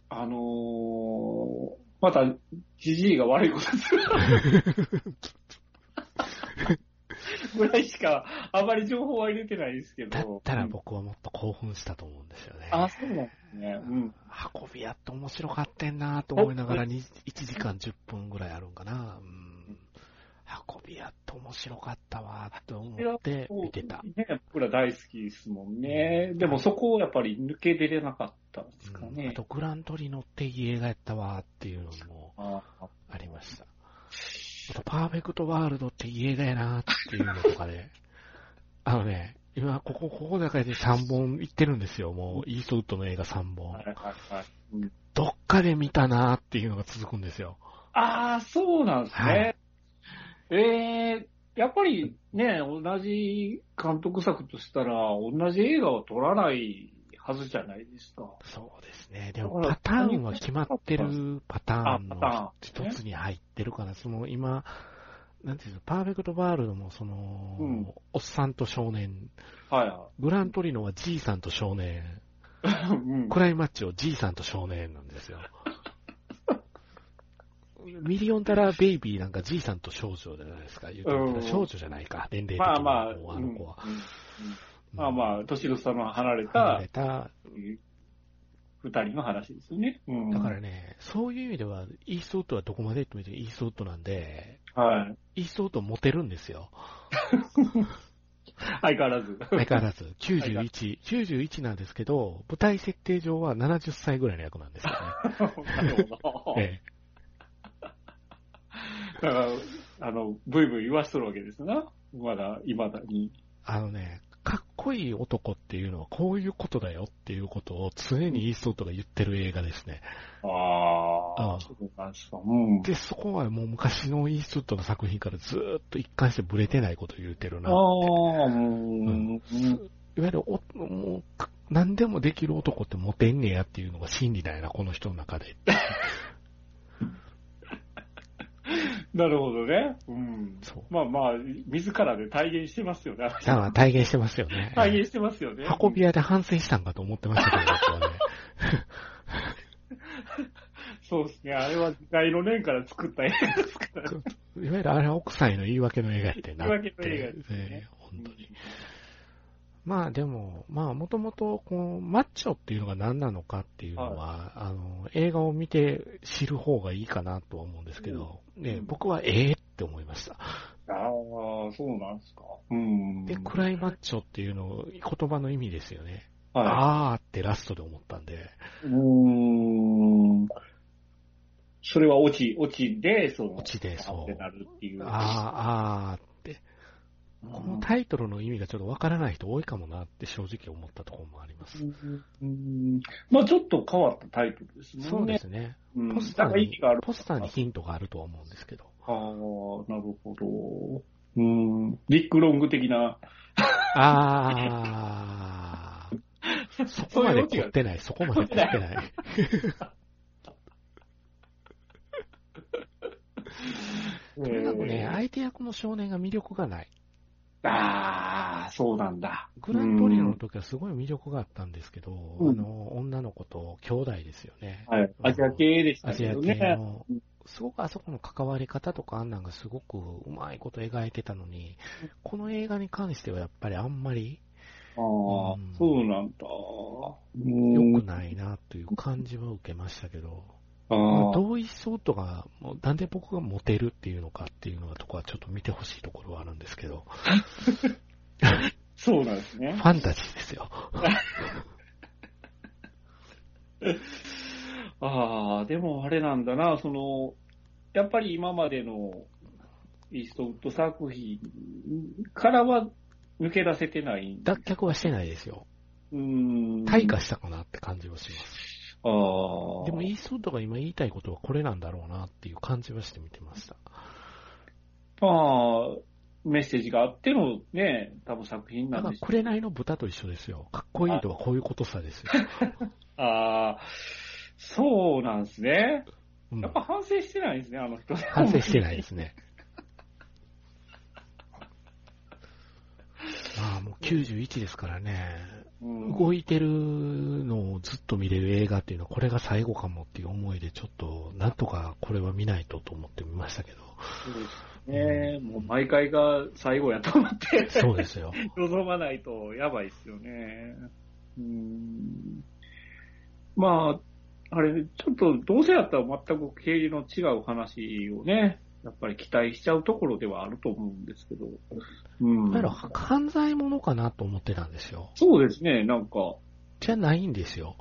Speaker 3: あのーまた、じじいが悪いことする。ぐらいしか、あまり情報は入れてないですけど。
Speaker 2: だったら僕はもっと興奮したと思うんですよね。
Speaker 3: あ、そうなんですね。うん。
Speaker 2: 運び屋って面白かってんなと思いながらに1時間10分ぐらいあるんかな。うん。運び屋って面白かったわって思って見てた。
Speaker 3: ね、僕ら大好きですもんね。でもそこをやっぱり抜け出れなかったんですか
Speaker 2: うん
Speaker 3: ね
Speaker 2: あ。とグラントリノっていい映画やったわっていうのも
Speaker 3: あ
Speaker 2: ありました。あとパーフェクトワールドっていい映画やなっていうのとかで、<laughs> あのね、今ここ、ここだけで3本行ってるんですよ。もうイーストウッドの映画3本
Speaker 3: はい。はいはい。うん
Speaker 2: どっかで見たなっていうのが続くんですよ。
Speaker 3: ああ、そうなんです
Speaker 2: はい
Speaker 3: ね。ええやっぱりね、同じ監督作としたら、同じ映画を撮らないはずじゃないですか。
Speaker 2: そうですね。でもパターンは決まってるパターンの一つに入ってるから、その今、なんていうの、パーフェクトワールドもその、
Speaker 3: うん
Speaker 2: おっさんと少年、
Speaker 3: はいは
Speaker 2: グラントリノはじいさんと少年、
Speaker 3: い。<laughs> うん
Speaker 2: クライ・マッチョじいさんと少年なんですよ。ミリオンダラーベイビーなんかじいさんと少女じゃないですか。言うてみたら
Speaker 3: うん
Speaker 2: 少女じゃないか。年齢的に
Speaker 3: まあまあ、
Speaker 2: あの子は。
Speaker 3: まあまあ、年の差の離れた
Speaker 2: 離れた。
Speaker 3: 二人の話ですよね。うん
Speaker 2: だからね、そういう意味では、イーストウッドはどこまで行ってもイーストウッドなんで、
Speaker 3: はい。
Speaker 2: イーストウッドモテるんですよ。<laughs>
Speaker 3: 相変わらず。
Speaker 2: 相変わらず。<laughs> 91、91なんですけど、舞台設定上は70歳ぐらいの役なんですよね。<laughs>
Speaker 3: なるほど。
Speaker 2: え
Speaker 3: だから、あの、ブイブイ言わしとるわけですな。まだ、未だに。
Speaker 2: えあのね、かっこいい男っていうのはこういうことだよっていうことを常にイーストウッドが言ってる映画ですね。
Speaker 3: あ
Speaker 2: あ
Speaker 3: あ、そうなんですか。うん。
Speaker 2: で、そこはもう昔のイーストウッドの作品からずーっと一貫してブレてないことを言うてるな
Speaker 3: ああ。うん。うん
Speaker 2: いわゆるお、もう、か何でもできる男ってモテんねやっていうのが真理だよな、この人の中で。<laughs> <laughs>
Speaker 3: なるほどね。うん。
Speaker 2: そう。
Speaker 3: まあまあ、自らで体現してますよね。
Speaker 2: だから体現してますよね。<laughs>
Speaker 3: 体現してますよね。
Speaker 2: 運び屋で反省したんかと思ってましたけど、ね。<laughs>
Speaker 3: そうですね。あれは時代の年から作った映画ですから。
Speaker 2: いわゆるあれは奥さんへの言い訳の映画やってなって。
Speaker 3: 言い訳の映画ですね
Speaker 2: ね本当に。まあでも、まあもともと、こう、マッチョっていうのが何なのかっていうのは、あの、映画を見て知る方がいいかなとは思うんですけど、ね
Speaker 3: うん、
Speaker 2: 僕はええって思いました。
Speaker 3: ああ、そうなんですか。うん。
Speaker 2: で、クライマッチョっていうの、言葉の意味ですよね。
Speaker 3: は
Speaker 2: あーってラストで思ったんで、
Speaker 3: い。うーん。それはオチ、オチで、その、
Speaker 2: オチでそう
Speaker 3: ってなるっていう。
Speaker 2: あー、あーって、このタイトルの意味がちょっとわからない人多いかもなって正直思ったところもあります。
Speaker 3: うんまあちょっと変わったタイトルですね。
Speaker 2: そうですね。
Speaker 3: うん。
Speaker 2: ポスターにポスターにヒントがあるとは思うんですけど。
Speaker 3: ああ、なるほど。うん。リックロング的な。
Speaker 2: あー、そこまで凝ってない、そこまで凝ってない。とにかくね、
Speaker 3: え
Speaker 2: 相手役の少年が魅力がない。
Speaker 3: ーああ、そうなんだ。
Speaker 2: グラントリノの時はすごい魅力があったんですけど、
Speaker 3: うん
Speaker 2: あの、女の子と兄弟ですよね。
Speaker 3: はい。アジア系でした
Speaker 2: アジア。系の、すごくあそこの関わり方とかあんなんがすごくうまいこと描いてたのに、この映画に関してはやっぱりあんまり
Speaker 3: ああ
Speaker 2: うん、
Speaker 3: そうなんだ。
Speaker 2: 良くないなという感じは受けましたけど、同意相とが、もうなんで僕がモテるっていうのかっていうのがとこはちょっと見てほしいところはあるんですけど、
Speaker 3: そうなんですね
Speaker 2: フ。ァンタジーですよ。<laughs>
Speaker 3: ああ、でもあれなんだな、その、やっぱり今までのイーストウッド作品からは抜け出せてないん
Speaker 2: 脱却はしてないですよ。
Speaker 3: うーん。
Speaker 2: 退化したかなって感じはします。
Speaker 3: ああ。
Speaker 2: でも、イーストウッドが今言いたいことはこれなんだろうなっていう感じはして見てました。
Speaker 3: まあ、メッセージがあってのね、多分作品なんでしょう。
Speaker 2: 紅の豚と一緒ですよ。かっこいいとはこういうことさですよ。<laughs>
Speaker 3: ああ、そうなんですね。
Speaker 2: うん
Speaker 3: やっぱ反省してないですね、あの人。
Speaker 2: 反省してないですね。<laughs> もう91ですからね、
Speaker 3: うん
Speaker 2: 動いてるのをずっと見れる映画っていうのは、これが最後かもっていう思いで、ちょっと、なんとかこれは見ないとと思ってみましたけど。
Speaker 3: そうですね。もう毎回が最後やと思って。
Speaker 2: そうですよ。<laughs>
Speaker 3: 望まないとやばいですよね。うん。まあ、あれ、ちょっとどうせやったら全く経理の違う話をね、やっぱり期待しちゃうところではあると思うんですけど。うん。
Speaker 2: だから犯罪者かなと思ってたんですよ。
Speaker 3: そうですね、なんか。
Speaker 2: じゃないんですよ。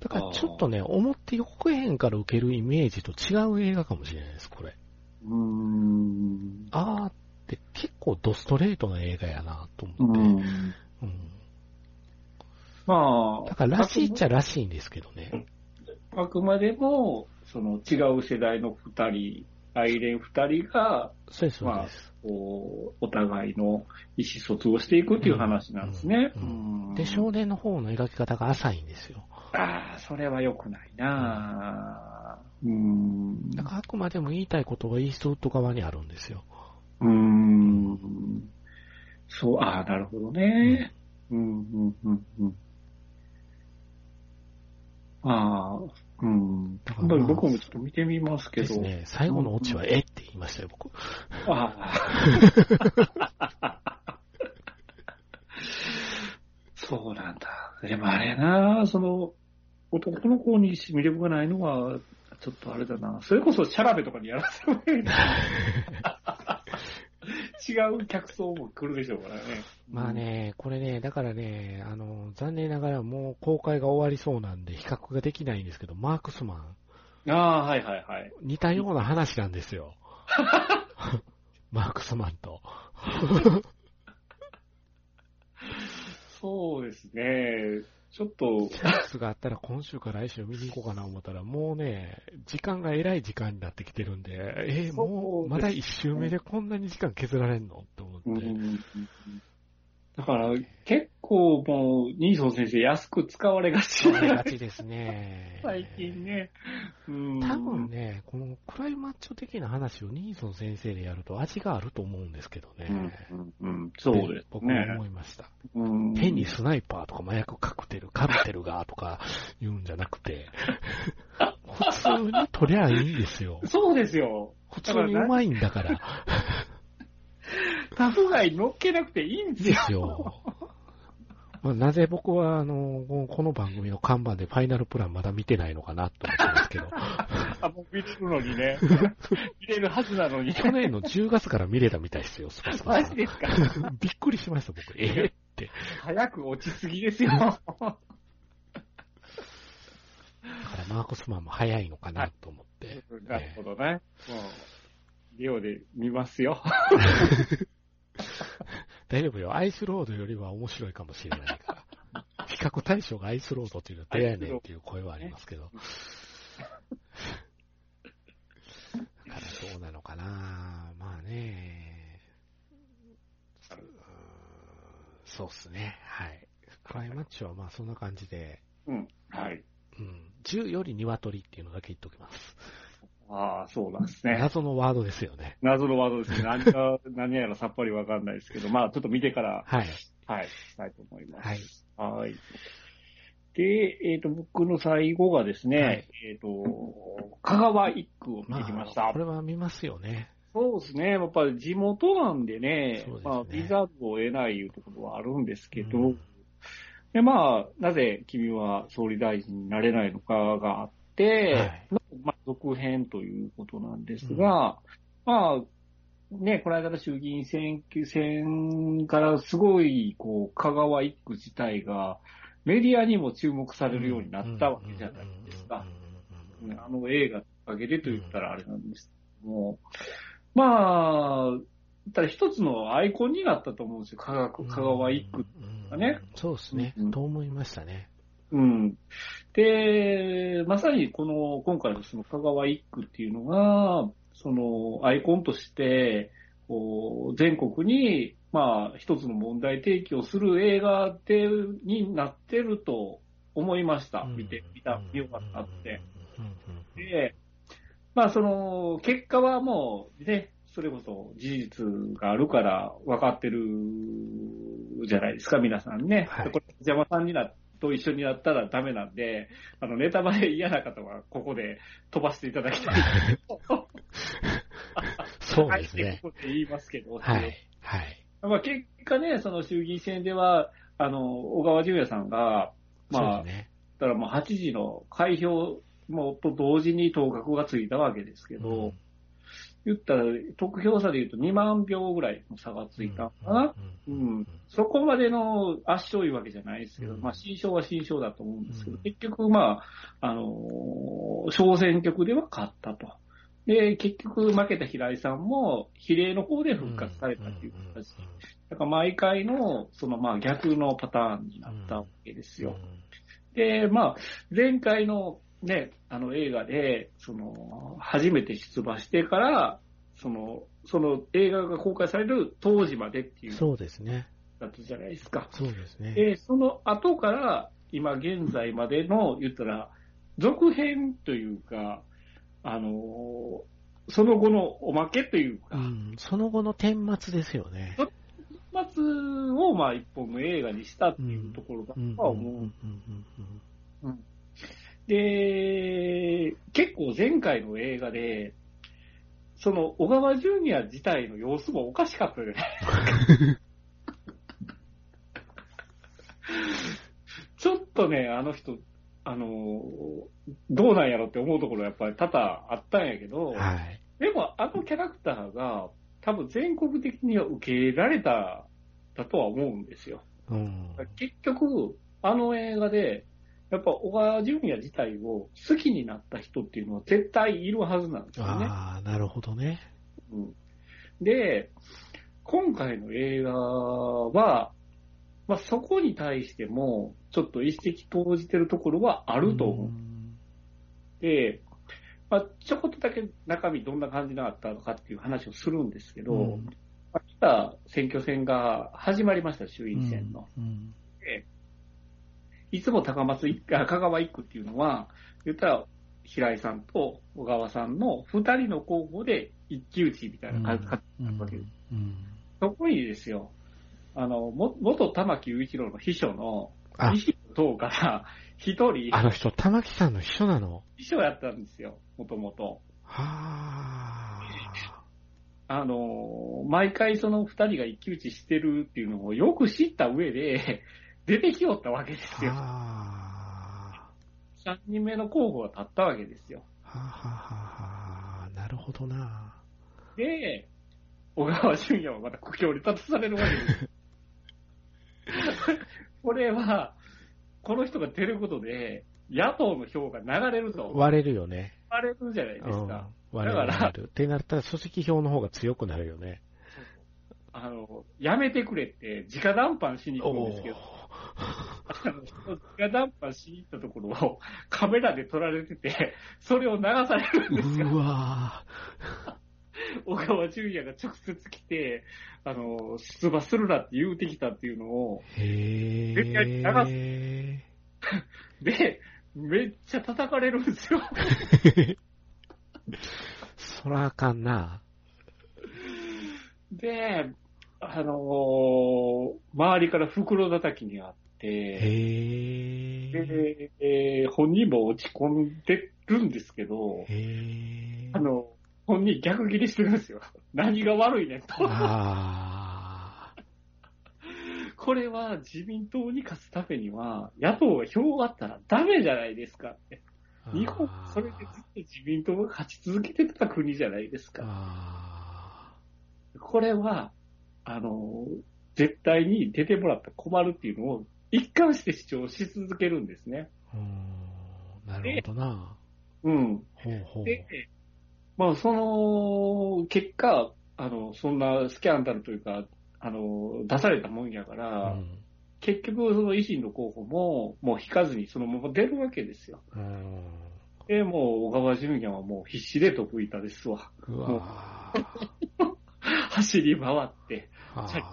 Speaker 2: だからちょっとね、思って横へんから受けるイメージと違う映画かもしれないです、これ。
Speaker 3: うーん。
Speaker 2: あーって結構ドストレートな映画やなと
Speaker 3: う
Speaker 2: 思って。
Speaker 3: ん。
Speaker 2: うん
Speaker 3: まあ、
Speaker 2: だかららしいっちゃらしいんですけどね。
Speaker 3: あくまでも、その違う世代の二人、愛恋二人が、
Speaker 2: そうです、そうです。
Speaker 3: こう、お互いの意思疎通をしていくっていう話なんですね。
Speaker 2: で、少年の方の描き方が浅いんですよ。
Speaker 3: ああ、それは良くないなぁ。うん。
Speaker 2: だからあくまでも言いたいことがイーストウッド側にあるんですよ。
Speaker 3: うーん。そう、ああ、なるほどね。うん、うん、うん、うん。ああ、うん。
Speaker 2: だからまあ
Speaker 3: 僕もちょっと見てみますけど。
Speaker 2: ですね。最後のオチは、え？って言いましたよ、僕。
Speaker 3: ああ。<laughs> そうなんだ。でもあれやな、その、男の子に魅力がないのは、ちょっとあれだな。それこそシャラベとかにやらせてもらえない。<laughs> 違う客層も来るでしょうからね。
Speaker 2: まあね、これね、だからね、あの、残念ながらもう公開が終わりそうなんで比較ができないんですけど、マークスマン、
Speaker 3: うん。ああ、はいはいはい。
Speaker 2: 似たような話なんですよ。<laughs> マークスマンと。
Speaker 3: そうですね。ちょっと、
Speaker 2: チャンスがあったら今週か来週見に行こうかな思ったら、もうね、時間が偉い時間になってきてるんで、えーもう、まだ一周目でこんなに時間削られんの？って思って。
Speaker 3: うんだから、結構もう、ニーソン先生安く使われがち
Speaker 2: 思い？がちですね。
Speaker 3: 最近ね。うん
Speaker 2: 多分ね、このクライマッチョ的な話をニーソン先生でやると味があると思うんですけどね。
Speaker 3: うんうんうん、そうです
Speaker 2: 僕も
Speaker 3: ね。
Speaker 2: 思いました。
Speaker 3: うん
Speaker 2: 変にスナイパーとか麻薬カクテル、カルテルがとか言うんじゃなくて、普通に取りゃいいんですよ。<laughs>
Speaker 3: そうですよ。
Speaker 2: 普通にうまいんだから。
Speaker 3: タフガイ乗っけなくていいんです
Speaker 2: で
Speaker 3: よ。
Speaker 2: すよ。まあ、なぜ僕は、あの、この番組の看板でファイナルプランまだ見てないのかなと思ってますけど、<laughs>
Speaker 3: あ、もう見れるのにね。<laughs> 見れるはずなのに。
Speaker 2: 去年の10月から見れたみたいですよ、スパスパ。
Speaker 3: マジですか？<laughs>
Speaker 2: びっくりしました、僕。えーって。
Speaker 3: 早く落ちすぎですよ。
Speaker 2: だからマークスマンも早いのかなと思って。
Speaker 3: なるほどね。もう、リオで見ますよ。<laughs>
Speaker 2: 大丈夫よ。アイスロードよりは面白いかもしれないから。比較対象がアイスロードっていうのはどうやねんっていう声はありますけど。だからどうなのかなまあね。そうっすね。はい。クライマッチはまあそんな感じで、
Speaker 3: うん。はい。
Speaker 2: うん。10より鶏っていうのだけ言っときます。
Speaker 3: ああ、そうなんですね。
Speaker 2: 謎のワードですよね。
Speaker 3: 謎のワードですね。何か、何やらさっぱりわかんないですけど、まあ、ちょっと見てから、
Speaker 2: はい。
Speaker 3: はい、したいと思います。
Speaker 2: はい。
Speaker 3: はい。で、えっ、と、僕の最後がですね、
Speaker 2: はい
Speaker 3: えっ、と、香川一区を見てきました。
Speaker 2: あ、これは見ますよね。
Speaker 3: そうですね。やっぱり地元なんでね、
Speaker 2: ですね
Speaker 3: まあ、ビザを得ないいうところはあるんですけど、
Speaker 2: うん
Speaker 3: で、まあ、なぜ君は総理大臣になれないのかがあって、
Speaker 2: はい。
Speaker 3: まあ、続編ということなんですが、まあ、ね、この間の衆議院選挙戦からすごい、こう、香川一区自体が、メディアにも注目されるようになったわけじゃないですか。
Speaker 2: うん。うん。うん。うん。
Speaker 3: あの映画のおかげでと言ったらあれなん。ですけども、まあ、ただ一つのアイコンになったと思うん。ですよ、香川香川一区。がね。
Speaker 2: そうですね
Speaker 3: うん。
Speaker 2: と思いましたね。
Speaker 3: うん。で、まさにこの、今回のその香川一区っていうのが、そのアイコンとして、こう、全国に、まあ、一つの問題提起をする映画で、になってると思いました。見て、見た、見よかったって。で、まあその、結果はもうね、それこそ事実があるから分かってるじゃないですか、皆さんね。
Speaker 2: はい。
Speaker 3: これ、邪魔さんになと一緒になったらダメなんで、あの、ネタバレ嫌な方はここで飛ばしていただきたい。<laughs>
Speaker 2: そうですね。
Speaker 3: ここで言いますけど、
Speaker 2: はい。はい。
Speaker 3: まあ、結果ね、その衆議院選では、あの、小川淳也さんが、まあ、
Speaker 2: ね。
Speaker 3: だからもう8時の開票もと同時に当確がついたわけですけど、言ったら、得票差で言うと2万票ぐらいの差がついたのかな。うんそこまでの圧勝いうわけじゃないですけど、
Speaker 2: うん
Speaker 3: まあ、新勝は新勝だと思うんですけど、
Speaker 2: うん
Speaker 3: 結局、まあ、あのー小選挙区では勝ったと。で、結局負けた平井さんも、比例の方で復活されたっていう形。だから毎回の、そのまあ逆のパターンになったわけですよ。で、まあ、前回のね、あの映画で、その、初めて出馬してから、その、その映画が公開される当時までっていう
Speaker 2: そうですね。
Speaker 3: だったじゃないですか。
Speaker 2: そうですね。
Speaker 3: で、その後から、今現在までの、言ったら、続編というか、あの、その後のおまけというか、
Speaker 2: うん、その後の顛末ですよね。
Speaker 3: 末をまあ一本の映画にしたっていうところだとは思う。で、結構前回の映画で、その小川淳也自体の様子もおかしかったよね。<laughs> ちょっとね、あの人、あの、どうなんやろって思うところやっぱり多々あったんやけど、
Speaker 2: はい。
Speaker 3: でもあのキャラクターが多分全国的には受け入れられただとは思うんですよ。
Speaker 2: うん。
Speaker 3: 結局、あの映画で、やっぱ小川淳也自体を好きになった人っていうのは絶対いるはずなんですよね。
Speaker 2: ああ、なるほどね。
Speaker 3: うん、で、今回の映画は、まあ、そこに対しても、ちょっと一石投じてるところはあると思う。
Speaker 2: ん
Speaker 3: で、まあ、ちょこっとだけ中身どんな感じがあったのかっていう話をするんですけど、あ、来た選挙戦が始まりました、衆院選の。
Speaker 2: うん
Speaker 3: いつも高松一区、あ <laughs> 香川一区っていうのは、言ったら、平井さんと小川さんの二人の候補で一騎打ちみたいな感じ
Speaker 2: うん
Speaker 3: だったわけです。
Speaker 2: うん
Speaker 3: そこにですよ、あの、も元玉木雄一郎の秘書の
Speaker 2: あ、
Speaker 3: 西野党から一人、
Speaker 2: あの人、玉木さんの秘書なの？
Speaker 3: 秘書やったんですよ、もともと。
Speaker 2: はあ。
Speaker 3: あの、毎回その二人が一騎打ちしてるっていうのをよく知った上で、出てきよったわけですよ。
Speaker 2: は
Speaker 3: 三人目の候補が立ったわけですよ。
Speaker 2: あ。はあ、はあはあはあ、なるほどな。
Speaker 3: で、小川淳也はまた苦境に立たされるわけです。<laughs> これは、この人が出ることで、野党の票が流れると、
Speaker 2: 割れるよね。
Speaker 3: 割れるじゃないで
Speaker 2: うん
Speaker 3: すか。。
Speaker 2: 割れる
Speaker 3: だから
Speaker 2: 割れる。ってなったら、組織票の方が強くなるよね。
Speaker 3: あの、やめてくれって、直談判しに行くん
Speaker 2: お
Speaker 3: ですけど、直談判しに行ったところを <laughs> カメラで撮られてて、それを流されるんですよ。
Speaker 2: うわ <laughs>
Speaker 3: 小川淳也が直接来て、あの、出馬するなって言うてきたっていうのを、
Speaker 2: へ
Speaker 3: 絶対に
Speaker 2: え。
Speaker 3: で、めっちゃ叩かれるんですよ。<laughs>
Speaker 2: そらあかんな。
Speaker 3: で、あのー周りから袋叩きにあって。で、えー本人も落ち込んでるんですけど。あの、本人逆ギレしてるんですよ。<laughs> 何が悪いねんと。
Speaker 2: あ <laughs>
Speaker 3: これは自民党に勝つためには、野党が票があったらダメじゃないですかって。
Speaker 2: あ。
Speaker 3: 日本、それでずっと自民党が勝ち続けてた国じゃないですか。
Speaker 2: あ
Speaker 3: これは、あの、絶対に出てもらったら困るっていうのを一貫して主張し続けるんですね。
Speaker 2: なるほどな。
Speaker 3: うん。
Speaker 2: ほうほう。
Speaker 3: で、まあ、その結果、あの、そんなスキャンダルというか、あの、出されたもんやから、
Speaker 2: うん
Speaker 3: 結局、その維新の候補も、もう引かずにそのまま出るわけですよ。
Speaker 2: うん
Speaker 3: で、もう小川淳也はもう必死で得意たですわ。
Speaker 2: うわ <laughs>
Speaker 3: 走り回って、
Speaker 2: あ
Speaker 3: チャリ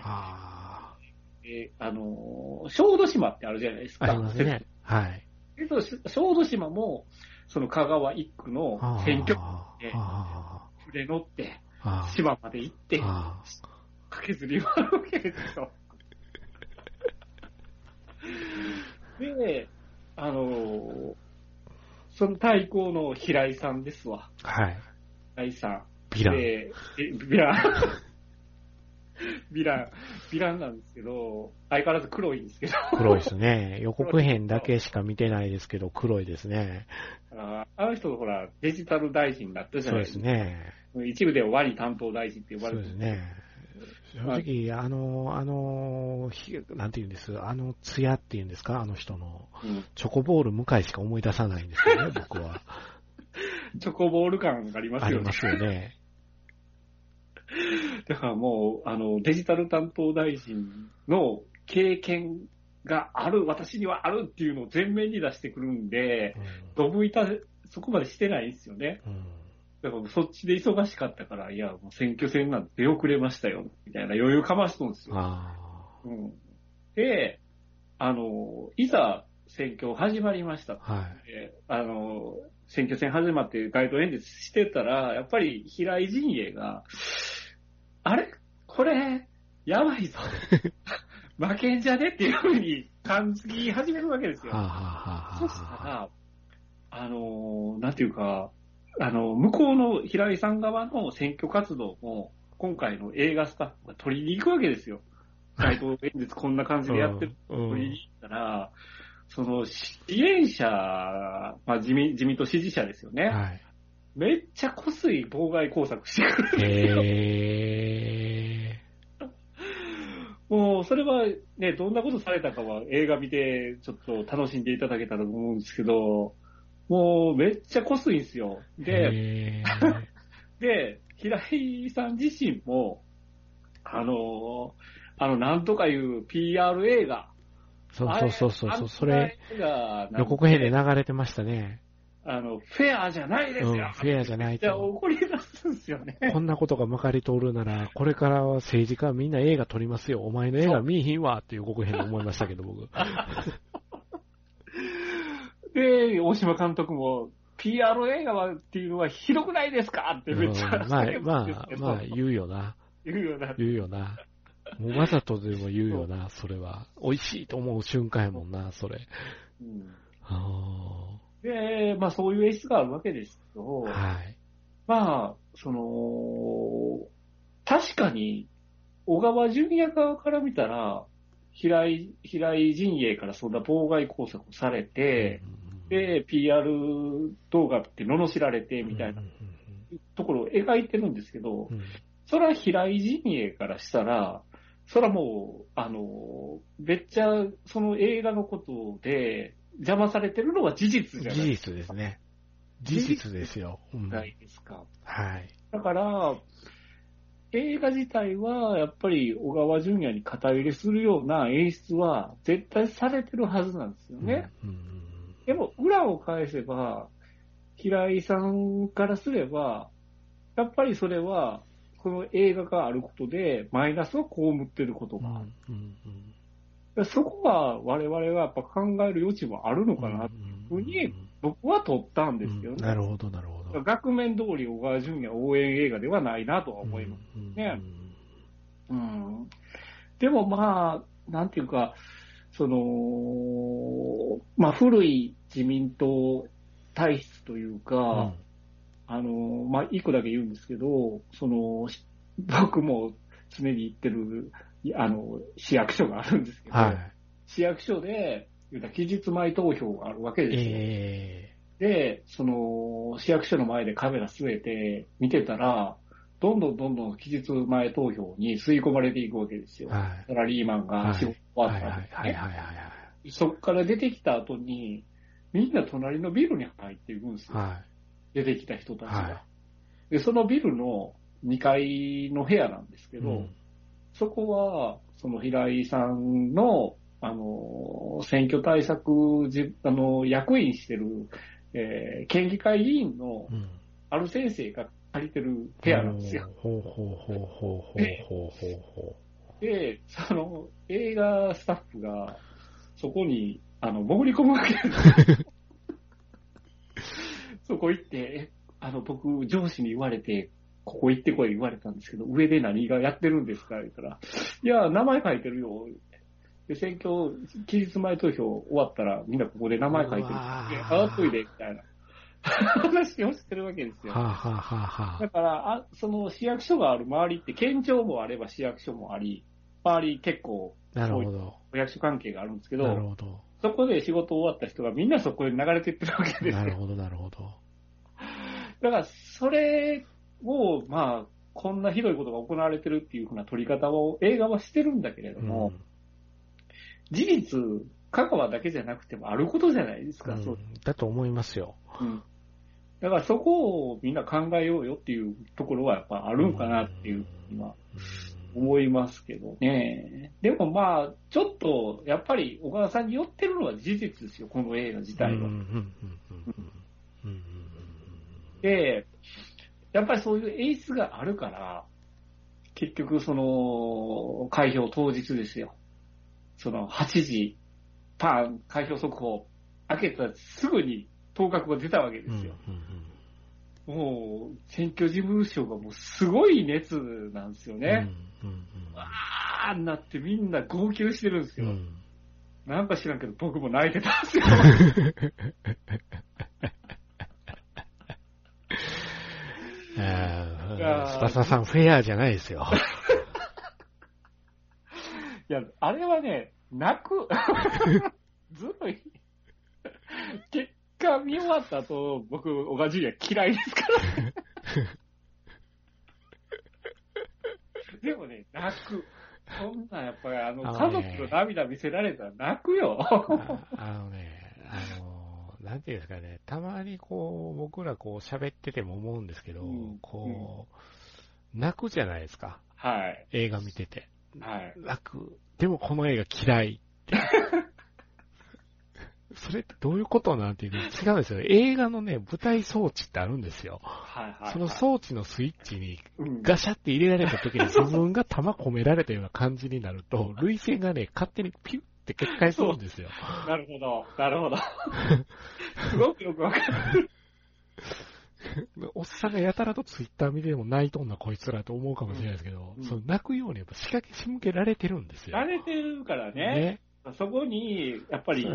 Speaker 2: ーあ
Speaker 3: であの、小豆島ってあるじゃないですか。
Speaker 2: ーありますね。はい。
Speaker 3: けど、し小豆島も、その香川一区の選挙区で
Speaker 2: あ
Speaker 3: 触れ乗って、
Speaker 2: あ
Speaker 3: 島まで行って、
Speaker 2: あ
Speaker 3: 駆けずり回るわけですよ。<laughs> で、あのその対抗の平井さんですわ。
Speaker 2: はい。
Speaker 3: 平井さん。
Speaker 2: ヴィラン。
Speaker 3: で、えヴィラン。<laughs> ヴィラン、ヴィランなんですけど、相変わらず黒いんですけど。
Speaker 2: 黒いですね。<laughs> 予告編だけしか見てないですけど、黒いですね。
Speaker 3: ああの人、ほら、デジタル大臣になったじゃ
Speaker 2: そうで
Speaker 3: ないですか。
Speaker 2: すね。
Speaker 3: 一部ではワニ担当大臣って呼ば
Speaker 2: そう
Speaker 3: れてる
Speaker 2: ですね。正直、あの、あの、ひなんて言うんです、あの、ツヤっていうんですか、あの人の、
Speaker 3: うん
Speaker 2: チョコボール向井しか思い出さないんですよね、僕は。<laughs>
Speaker 3: チョコボール感がありますよね。
Speaker 2: ありますよね。<laughs>
Speaker 3: だからもう、あの、デジタル担当大臣の経験がある、私にはあるっていうのを前面に出してくるんで、ドブ板、そこまでしてないんですよね。だからそっちで忙しかったから、いや、もう選挙戦なんて出遅れましたよ、みたいな余裕かましとんですよ。
Speaker 2: あ
Speaker 3: うん、で、あの、いざ選挙始まりました。
Speaker 2: あ、は
Speaker 3: あの、選挙戦始まって街頭演説してたら、やっぱり平井陣営が、あれ？これ、やばいぞ。<laughs> 負けんじゃね？っていうふうに感じ始めるわけですよ。
Speaker 2: はあ、はあはあ
Speaker 3: そした
Speaker 2: はあ、
Speaker 3: ら、あの、なんていうか、あの、向こうの平井さん側の選挙活動も、今回の映画スタッフが取りに行くわけですよ。街頭演説こんな感じでやってる <laughs>
Speaker 2: うん
Speaker 3: 取りに行ったら、その支援者、まあ自民自民党支持者ですよね。
Speaker 2: はい。
Speaker 3: めっちゃこすい妨害工作してくるんですよ。
Speaker 2: へ
Speaker 3: もう、それはね、どんなことされたかは映画見て、ちょっと楽しんでいただけたらと思うんですけど、もう、めっちゃこすいんですよ。
Speaker 2: ー。
Speaker 3: で、で、平井さん自身も、あの、あの、なんとかいう PR 映画。
Speaker 2: そうそうそうそうそれ、予
Speaker 3: 予
Speaker 2: 告編で流れてましたね。
Speaker 3: あの、フェアじゃないですよ。
Speaker 2: うんフェアじゃないと
Speaker 3: じゃ怒り出すんですよね。
Speaker 2: こんなことがまかり通るなら、これからは政治家はみんな映画撮りますよ。お前の映画見えひんわっていう予告編で思いましたけど、僕。<laughs>
Speaker 3: で、大島監督も、PR 映画はっていうのはひどくないですかってめっちゃ
Speaker 2: うんまあまあ、まあ、言うよな。
Speaker 3: 言うような。
Speaker 2: 言うよな。もうわざとでも言うよな、それは。美味しいと思う瞬間やもんな、それ。
Speaker 3: うん
Speaker 2: あ
Speaker 3: で、まあそういう演出があるわけですけど、
Speaker 2: ーはい。
Speaker 3: まあ、その、確かに、小川淳也側から見たら、平井、平井陣営からそんな妨害工作をされて、で、PR 動画って罵られてみたいなところを描いてるんですけど
Speaker 2: う、ん、
Speaker 3: それは平井陣営からしたら、それはもう、あの、めっちゃその映画のことで邪魔されてるのは事実じゃない
Speaker 2: 事実ですね。事実ですよ。うん
Speaker 3: ないですか。
Speaker 2: はい。
Speaker 3: だから、映画自体はやっぱり小川淳也に肩入れするような演出は絶対されてるはずなんですよね。
Speaker 2: うん。うん
Speaker 3: でも裏を返せば、平井さんからすれば、やっぱりそれは、この映画があることで、マイナスを被ってること
Speaker 2: うん
Speaker 3: がある。
Speaker 2: うん
Speaker 3: そこは我々はやっぱ考える余地もあるのかな、ふうに僕は撮ったんですけどね。
Speaker 2: なるほど、なるほど。
Speaker 3: 額面通り小川淳也応援映画ではないなとは思います。
Speaker 2: す
Speaker 3: ねうんでもまあ、なんていうか、その、まあ古い自民党体質というか、あの、まあ一個だけ言うんですけど、その、し僕も常に行ってる、いあの、市役所があるんですけど、
Speaker 2: はい。
Speaker 3: 市役所で、期日前投票があるわけですよ。
Speaker 2: え
Speaker 3: で、その、市役所の前でカメラ据えて見てたら、どんどんどんどん期日前投票に吸い込まれていくわけですよ。
Speaker 2: えはい。
Speaker 3: サラリーマンが仕事終わった後にね
Speaker 2: はいはいはい
Speaker 3: そこから出てきた後に、みんな隣のビルに入っていくんですよ。
Speaker 2: は
Speaker 3: 出てきた人たちが、
Speaker 2: は
Speaker 3: で、そのビルの2階の部屋なんですけ
Speaker 2: い。
Speaker 3: ど、
Speaker 2: うん
Speaker 3: そこは、その平井さんの、あの、選挙対策じ、あの、役員してる、えー県議会議員の
Speaker 2: うん
Speaker 3: ある先生が借りてる部屋なんですよ。
Speaker 2: ほうほうほうほうほうほうほうほ
Speaker 3: で、その映画スタッフがそこにあの潜り込むわけです。<laughs> そこ行って、えあの僕、上司に言われて、ここ行ってこい言われたんですけど、上で何がやってるんですか言ったら、いや、名前書いてるよ。で、選挙、期日前投票終わったら、みんなここで名前書いてる。で、払っといて、みたいな話をしてるわけですよ。
Speaker 2: はあ、はあはあは
Speaker 3: だから、あその市役所がある周りって、県庁もあれば市役所もあり、周り結構、
Speaker 2: あ、なるほど。
Speaker 3: お役所関係があるんですけど、
Speaker 2: なるほど。
Speaker 3: そこで仕事終わった人がみんなそこに流れていってるわけですよ。
Speaker 2: なるほど、なるほど。
Speaker 3: だから、それを、まあ、こんなひどいことが行われてるっていうふうな取り方を映画はしてるんだけれども、事実、香川だけじゃなくてもあることじゃないですか、
Speaker 2: うん
Speaker 3: そう。
Speaker 2: だと思いますよ。
Speaker 3: うん。だからそこをみんな考えようよっていうところはやっぱあるんかなっていうふうには思いますけどね。でもまあ、ちょっと、やっぱり岡田さんに寄ってるのは事実ですよ、この映画自体は。
Speaker 2: うんうんうんうんうんうん
Speaker 3: で、やっぱりそういう演出があるから、結局その、開票当日ですよ。その8時、パーン、開票速報、開けたらすぐに当確が出たわけで
Speaker 2: うんうん
Speaker 3: すよ。
Speaker 2: うん
Speaker 3: もう、選挙事務所がもうすごい熱なんですよね。
Speaker 2: うんうん
Speaker 3: あーなってみんな号泣してるんですよ。
Speaker 2: うんうん
Speaker 3: なんか知らんけど僕も泣いてたんですよ。<laughs>
Speaker 2: あ
Speaker 3: いやー
Speaker 2: ースパサさんフェアじゃないですよ。<laughs>
Speaker 3: いや、あれはね、泣く。<laughs> ずるい。結果見終わった後、僕、小川淳也嫌いですから。でもね、泣く。そんなんやっぱりあの、
Speaker 2: あの
Speaker 3: 家
Speaker 2: ね
Speaker 3: 族の涙見せられたら泣くよ。
Speaker 2: ああのね、あの、なんていうんですかね、たまにこう、僕らこう喋ってても思うんですけど、
Speaker 3: うん
Speaker 2: こう、泣くじゃないですか。
Speaker 3: はい。
Speaker 2: 映画見てて。
Speaker 3: はい。
Speaker 2: 泣く。でもこの映画嫌いって。<laughs> それってどういうことなんていうの？違うんですよ。映画のね、舞台装置ってあるんですよ。
Speaker 3: はいはい、はい。
Speaker 2: その装置のスイッチに
Speaker 3: うん、
Speaker 2: ガシャって入れられた時に自分が弾込められたような感じになると、涙腺がね、勝手にピュッって決壊するんですよ。
Speaker 3: なるほど。なるほど。<laughs> すごくよくわかる。
Speaker 2: おっさんがやたらとツイッター見ても泣いとんなこいつらと思うかもしれないですけど、
Speaker 3: うん
Speaker 2: その泣くようにやっぱ仕掛け仕向けられてるんですよ。
Speaker 3: 慣れてるからね。
Speaker 2: ね。
Speaker 3: そこに、やっぱり。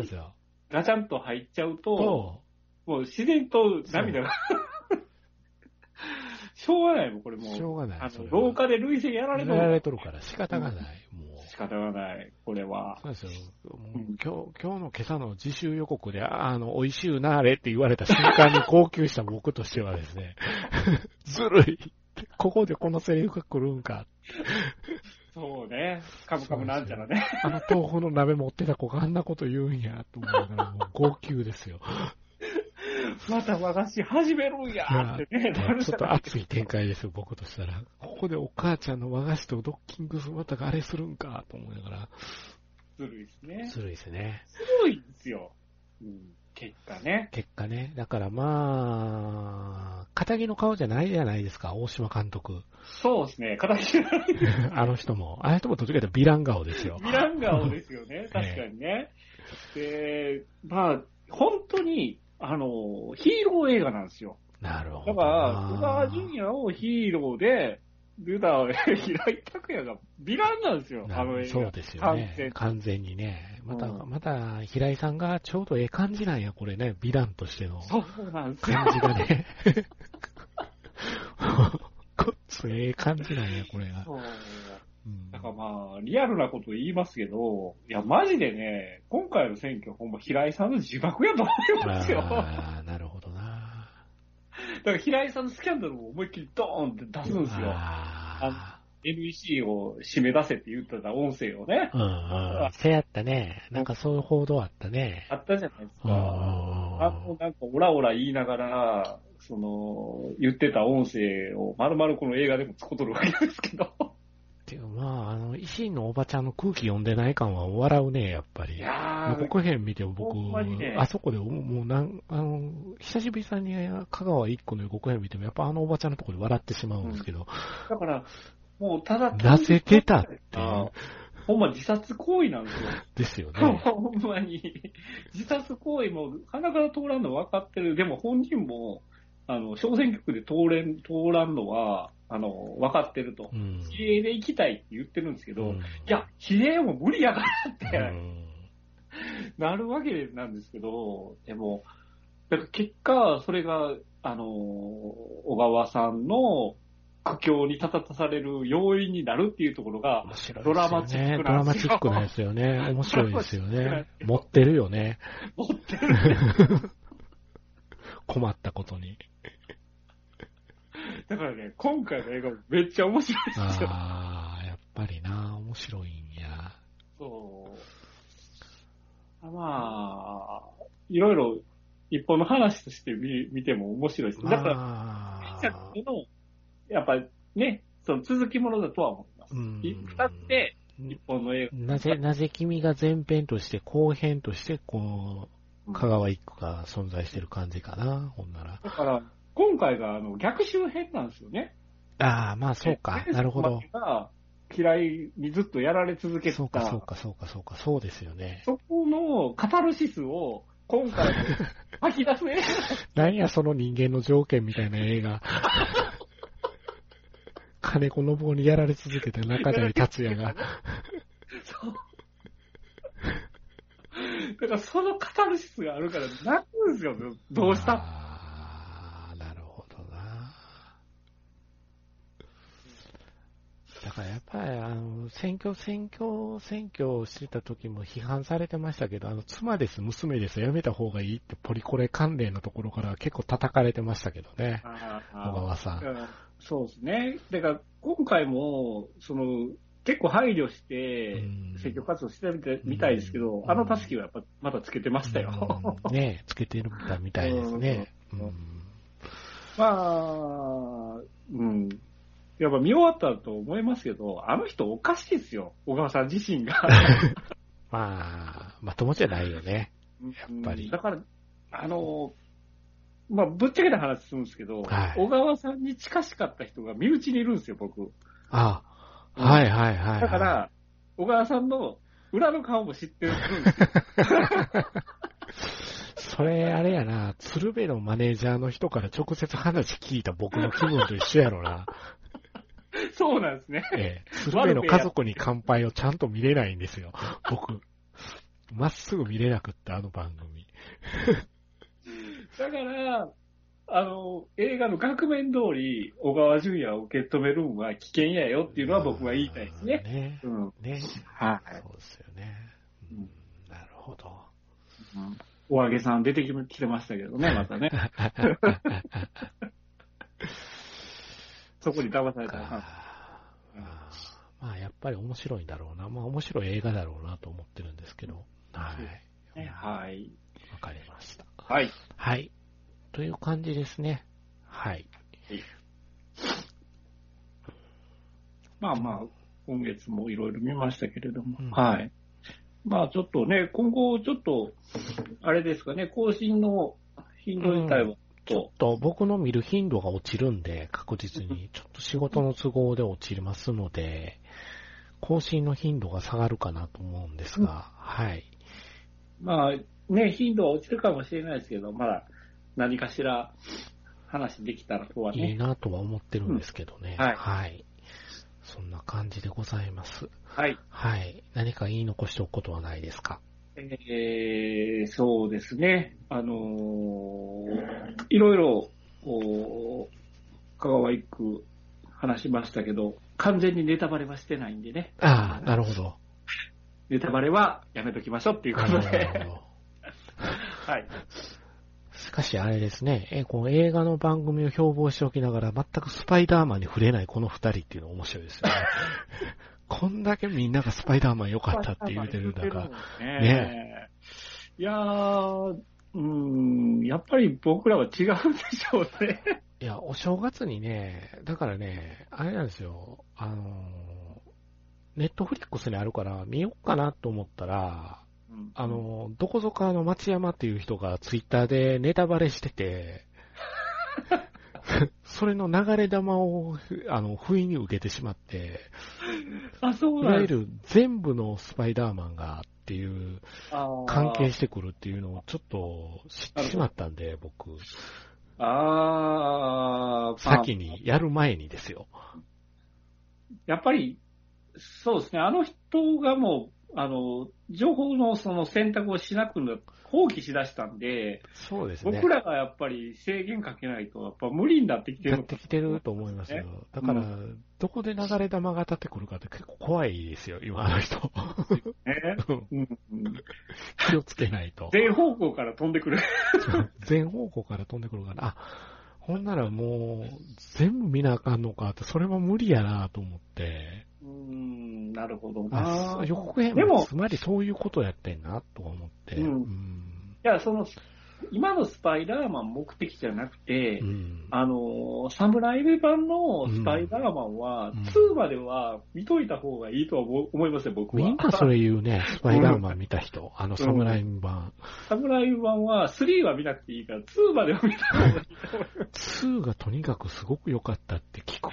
Speaker 3: ガチャンと入っちゃうと、
Speaker 2: と、
Speaker 3: もう自然と涙が。<laughs> しょうがないもん、これもう。
Speaker 2: しょうがない。
Speaker 3: あの、廊下で類腺やられて
Speaker 2: やられ
Speaker 3: る。
Speaker 2: とるから仕方がない。
Speaker 3: 仕方がない、これは。
Speaker 2: そうですよ。もう
Speaker 3: うん
Speaker 2: 今日、今日の今朝の自習予告で、ああの、美味しゅうなあれって言われた瞬間に号泣した僕としてはですね、<laughs> ずるい。ここでこのセリフが来るんか。
Speaker 3: そうね。カムカムなんちゃらね。
Speaker 2: あの豆腐の鍋持ってた子があんなこと言うんや、と思いながら、もう号泣ですよ。<laughs>
Speaker 3: また和菓子始めるんやーってね。
Speaker 2: ちょっと熱い展開ですよ、僕としたら。ここでお母ちゃんの和菓子とドッキングするまたあれするんか、と思いながら。
Speaker 3: ずるいですね。
Speaker 2: ずるいですね。
Speaker 3: すごいですよ。うん。結果ね。
Speaker 2: 結果ね。だからまあ、仇の顔じゃないじゃないですか、大島監督。
Speaker 3: そうですね。形が <laughs>
Speaker 2: あの人も。あの人もどっちかというとヴィラン顔ですよ。
Speaker 3: ヴィラン顔ですよね。<laughs> 確かにね。で、まあ、本当に、あの、ヒーロー映画なんですよ。
Speaker 2: なるほどな。
Speaker 3: だから、小川淳也をヒーローで、ルダー、平井拓也がヴィランなんですよ、
Speaker 2: な
Speaker 3: あの映画。
Speaker 2: そうですよ
Speaker 3: 完全
Speaker 2: ね。完全にね。また、
Speaker 3: うん
Speaker 2: また、平井さんがちょうどええ感じなんや、これね。ヴィランとしての
Speaker 3: そうなんですよ。
Speaker 2: 感じがね。<laughs> こっつええ感じなんや、これが。
Speaker 3: そう
Speaker 2: うん
Speaker 3: だからまあ、リアルなこと言いますけど、いや、マジでね、今回の選挙、ほんま平井さんの自爆やと思いますよ。だか
Speaker 2: ああ、なるほどな。
Speaker 3: ら平井さんのスキャンダルを思いっきりドーンって出すんですよ。
Speaker 2: あ
Speaker 3: NEC を締め出せって言ってた音声をね。
Speaker 2: あ。うんうん。せやったね。なんかそういう報道あったね。
Speaker 3: あったじゃないです
Speaker 2: うん
Speaker 3: か。あの、なんか、オラオラ言いながら、その、言ってた音声を、まるまるこの映画でも使っとるわけですけど。
Speaker 2: ていうまあ、あの、維新のおばちゃんの空気読んでない感は笑うね、やっぱり。
Speaker 3: いやー、
Speaker 2: 予告編見ても僕
Speaker 3: ね、
Speaker 2: あそこでももうなん、あの、久しぶりさんに香川一個の予告編見ても、やっぱあのおばちゃんのところで笑ってしまうんですけど、
Speaker 3: だから、もうただ、
Speaker 2: なぜ出たっていう
Speaker 3: あほんま自殺行為なんですよ。<laughs>
Speaker 2: ですよね。
Speaker 3: ほんまに。自殺行為も鼻から通らんの分かってる。でも本人も、あの、小選挙区で通れん、通らんのは、あの、分かってると
Speaker 2: う。ん。
Speaker 3: 比例で行きたいって言ってるんですけど、
Speaker 2: うん
Speaker 3: いや、比例も無理やからって、
Speaker 2: うん <laughs>
Speaker 3: なるわけなんですけど、でも、だから結果、それが、あの、小川さんの苦境に立たされる要因になるっていうところが。ドラマチックなんですよ
Speaker 2: ドラマチックなんですよね。面白いですよね <laughs> 持ってるよね。<laughs>
Speaker 3: 持ってる。
Speaker 2: 困ったことに。<laughs>
Speaker 3: だからね、今回の映画めっちゃ面白いですよ。
Speaker 2: ああ、やっぱりな、面白いんや。
Speaker 3: そう。まあ、いろいろ一本の話として見見ても面白いです。だから、
Speaker 2: あ
Speaker 3: 前作の、やっぱね、その続きものだとは思います。
Speaker 2: うん
Speaker 3: い二つで一本の映画。
Speaker 2: なぜ、なぜ君が前編として後編として、この、香川一区が存在してる感じかな、ほんなら。
Speaker 3: だから、今回があの逆襲編なんですよね。
Speaker 2: ああ、まあそうか、なるほど。。
Speaker 3: が嫌いにずっとやられ続けてた。
Speaker 2: そうか、そうか、そうか、そうか、そうですよね。
Speaker 3: そこのカタルシスを今回吐き出す映画
Speaker 2: 何や、その人間の条件みたいな映画。<laughs> 金子信夫にやられ続けた中谷達也が。
Speaker 3: そう。だからそのカタルシスがあるから泣くんですよ、どうした
Speaker 2: ああ、なるほどな。だからやっぱり、あの、選挙、選挙、選挙をしてた時も批判されてましたけど、あの、妻です、娘です、やめた方がいいって、ポリコレ関連のところから結構叩かれてましたけどね、小川さん。
Speaker 3: うんそうですね。だから今回も、その、結構配慮して
Speaker 2: うん、
Speaker 3: 選挙活動してみたみたいですけど、
Speaker 2: うん
Speaker 3: あのタスキはやっぱまだつけてましたよ。
Speaker 2: うんねつけてるみたいですね。
Speaker 3: うん
Speaker 2: うん
Speaker 3: まあ、うん。やっぱ見終わったと思いますけど、あの人おかしいですよ。小川さん自身が。<laughs>
Speaker 2: まあ、まともじゃないよね。
Speaker 3: や
Speaker 2: っぱり
Speaker 3: だから、あの、まあ、ぶっちゃけた話するんですけど、
Speaker 2: はい
Speaker 3: 小川さんに近しかった人が身内にいるんですよ、僕。
Speaker 2: あ、はいはいはいはい。
Speaker 3: だから、小川さんの裏の顔も知ってるんですよ。<laughs>
Speaker 2: それ、あれやな、鶴瓶のマネージャーの人から直接話聞いた僕の気分と一緒やろな。<laughs>
Speaker 3: そうなんですね。
Speaker 2: ええ、鶴瓶の家族に乾杯をちゃんと見れないんですよ、<laughs> 僕。まっすぐ見れなくって、あの番組。
Speaker 3: だから、あの、映画の額面通り、小川淳也を受け止めるのは危険やよっていうのは僕は言いたいですね。
Speaker 2: ね。
Speaker 3: うん。
Speaker 2: ね。
Speaker 3: はい。
Speaker 2: そうですよね。うん
Speaker 3: うん
Speaker 2: なるほど。
Speaker 3: お揚げさん出てきてましたけどね、またね。<laughs> そこに騙された
Speaker 2: まあ、やっぱり面白いんだろうな。まあ、面白い映画だろうなと思ってるんですけど。はい。
Speaker 3: ねはい。
Speaker 2: わかりました。
Speaker 3: はい。
Speaker 2: はい。という感じですね。はい。
Speaker 3: まあまあ、今月もいろいろ見ましたけれども、
Speaker 2: うん
Speaker 3: はい。まあちょっとね、今後ちょっと、あれですかね、更新の頻度自体は、
Speaker 2: ちょっと僕の見る頻度が落ちるんで、確実に。<laughs> ちょっと仕事の都合で落ちますので、更新の頻度が下がるかなと思うんですが、はい。
Speaker 3: まあね、頻度は落ちるかもしれないですけど、まだ何かしら話できたらとはいね。
Speaker 2: いなとは思ってるんですけどね。
Speaker 3: うんはい
Speaker 2: はい。そんな感じでございます。
Speaker 3: はい。
Speaker 2: はい。何か言い残しておくことはないですか？
Speaker 3: えー、そうですね。あのーいろいろ、こう、香川一区話しましたけど、完全にネタバレはしてないんでね。
Speaker 2: ああ、なるほど。
Speaker 3: ネタバレはやめときましょうっていうこと
Speaker 2: なる
Speaker 3: で。
Speaker 2: ほど。<laughs>
Speaker 3: はい。
Speaker 2: しかしあれですね、えこの映画の番組を標榜しておきながら全くスパイダーマンに触れないこの二人っていうの面白いですよね。こんだけみんながスパイダーマン良かったって言うてる中、
Speaker 3: ね
Speaker 2: ね
Speaker 3: いやー、うーん、やっぱり僕らは違うんでしょうね。
Speaker 2: いや、お正月にね、だからね、あれなんですよ、あの、ネットフリックスにあるから見ようかなと思ったら、あ、の、どこぞかの町山っていう人がツイッターでネタバレしてて、<laughs> それの流れ玉を、あの、不意に受けてしまって、
Speaker 3: あ、そう
Speaker 2: い
Speaker 3: なんです。
Speaker 2: わゆる全部のスパイダーマンがっていう、関係してくるっていうのをちょっと知ってしまったんで、僕。
Speaker 3: ああ。
Speaker 2: 先に、やる前にですよ。
Speaker 3: やっぱり、そうですね、あの人がもう、あの、情報のその選択をしなくな、放棄しだしたんで、
Speaker 2: そうですね。
Speaker 3: 僕らがやっぱり制限かけないと、やっぱ無理になってきてる
Speaker 2: やってきてると思いますよ。だから、
Speaker 3: う
Speaker 2: どこで流れ玉が立ってくるかって結構怖いですよ、今の人。
Speaker 3: ね。
Speaker 2: うん気をつけないと。
Speaker 3: 全方向から飛んでくる。<laughs>
Speaker 2: 全方向から飛んでくるから、あ、ほんならもう、全部見なあかんのかって、それも無理やなと思って。
Speaker 3: うーん、なるほど
Speaker 2: あ
Speaker 3: な。
Speaker 2: 予告編
Speaker 3: でも
Speaker 2: もつまりそういうことやってんなとか思って。
Speaker 3: うん
Speaker 2: ん
Speaker 3: いや、その、今のスパイダーマン目的じゃなくて、
Speaker 2: うん
Speaker 3: あの、サムライブ版のスパイダーマンは、
Speaker 2: うん
Speaker 3: 2までは見といた方がいいとは思思いますよ、僕は。
Speaker 2: みんなそれ言うね、<laughs> スパイダーマン見た人。あの、サムライ版。
Speaker 3: サムライブ版は3は見なくていいから、2までは見た方がいいと思いま
Speaker 2: 2がとにかくすごく良かったって聞く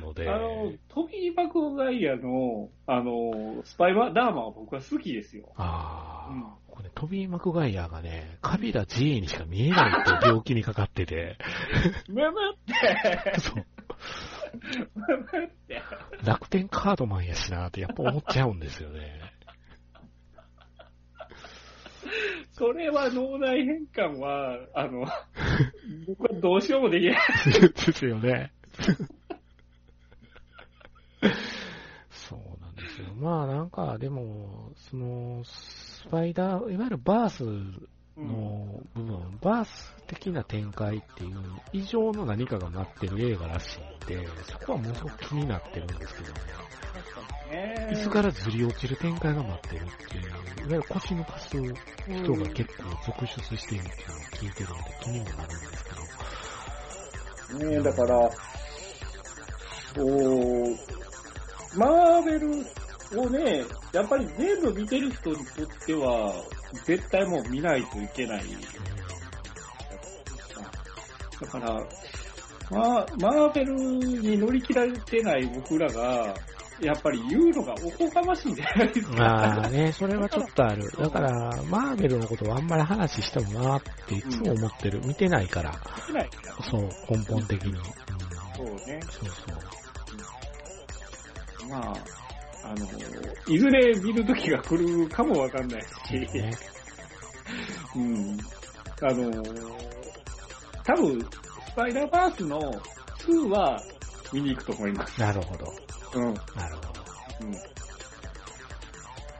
Speaker 2: ので。
Speaker 3: す。あの、トビー・マクガイアの、あの、スパイダーマンは僕は好きですよ。
Speaker 2: ああ、
Speaker 3: うん
Speaker 2: これトビー・マクガイアがね、カビラ GA にしか見えないって病気にかかってて、
Speaker 3: むむって、
Speaker 2: そう、
Speaker 3: むむって。
Speaker 2: 楽天カードマンやしなってやっぱ思っちゃうんですよね。
Speaker 3: それは脳内変換は、あの、<laughs> 僕はどうしようもできない。
Speaker 2: ですよね。そうなんですよ。まあなんか、でも、その、スパイダー、いわゆるバースの部分、バース的な展開っていう以上の何かが待ってる映画らしいんで、そこはものすごく気になってるんですけどね。
Speaker 3: ね
Speaker 2: 椅子からずり落ちる展開が待ってるっていう、いわゆる腰抜かす人が結構続出しているっていうのを聞いてるので気にもなるんですけど。
Speaker 3: ねだから、こう、マーベルをね、やっぱり全部見てる人にとっては、絶対もう見ないといけない。だから、まあ、マーベルに乗り切られてない僕らが、やっぱり言うのがおこがましいんじゃないですか。
Speaker 2: まあね、それはちょっとある。だから、マーベルのことはあんまり話してもなっていつも思ってる。見てないから。
Speaker 3: できないから。
Speaker 2: そう、根本的に。うん
Speaker 3: そうね。
Speaker 2: そうそう。
Speaker 3: まあ、あの、いずれ見る時が来るかもわかんないし、
Speaker 2: ね、
Speaker 3: うん。あの、多分、スパイダーバースの2は見に行くと思います。
Speaker 2: なるほど。
Speaker 3: うん。うん。
Speaker 2: なるほど。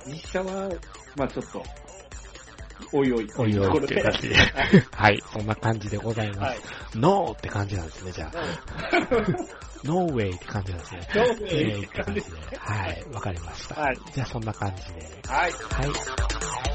Speaker 3: 実写は、まあちょっと、おいおい。
Speaker 2: おいおいっていう感じで。はい、そんな感じでございま
Speaker 3: はい
Speaker 2: す。。ノーって感じなんですね、じゃあ。ノーウェイって感じなんですね。
Speaker 3: ノー
Speaker 2: ウェイって感じで。はい、わかりました。
Speaker 3: はい。
Speaker 2: じゃあそんな感じで。
Speaker 3: はい。
Speaker 2: はい。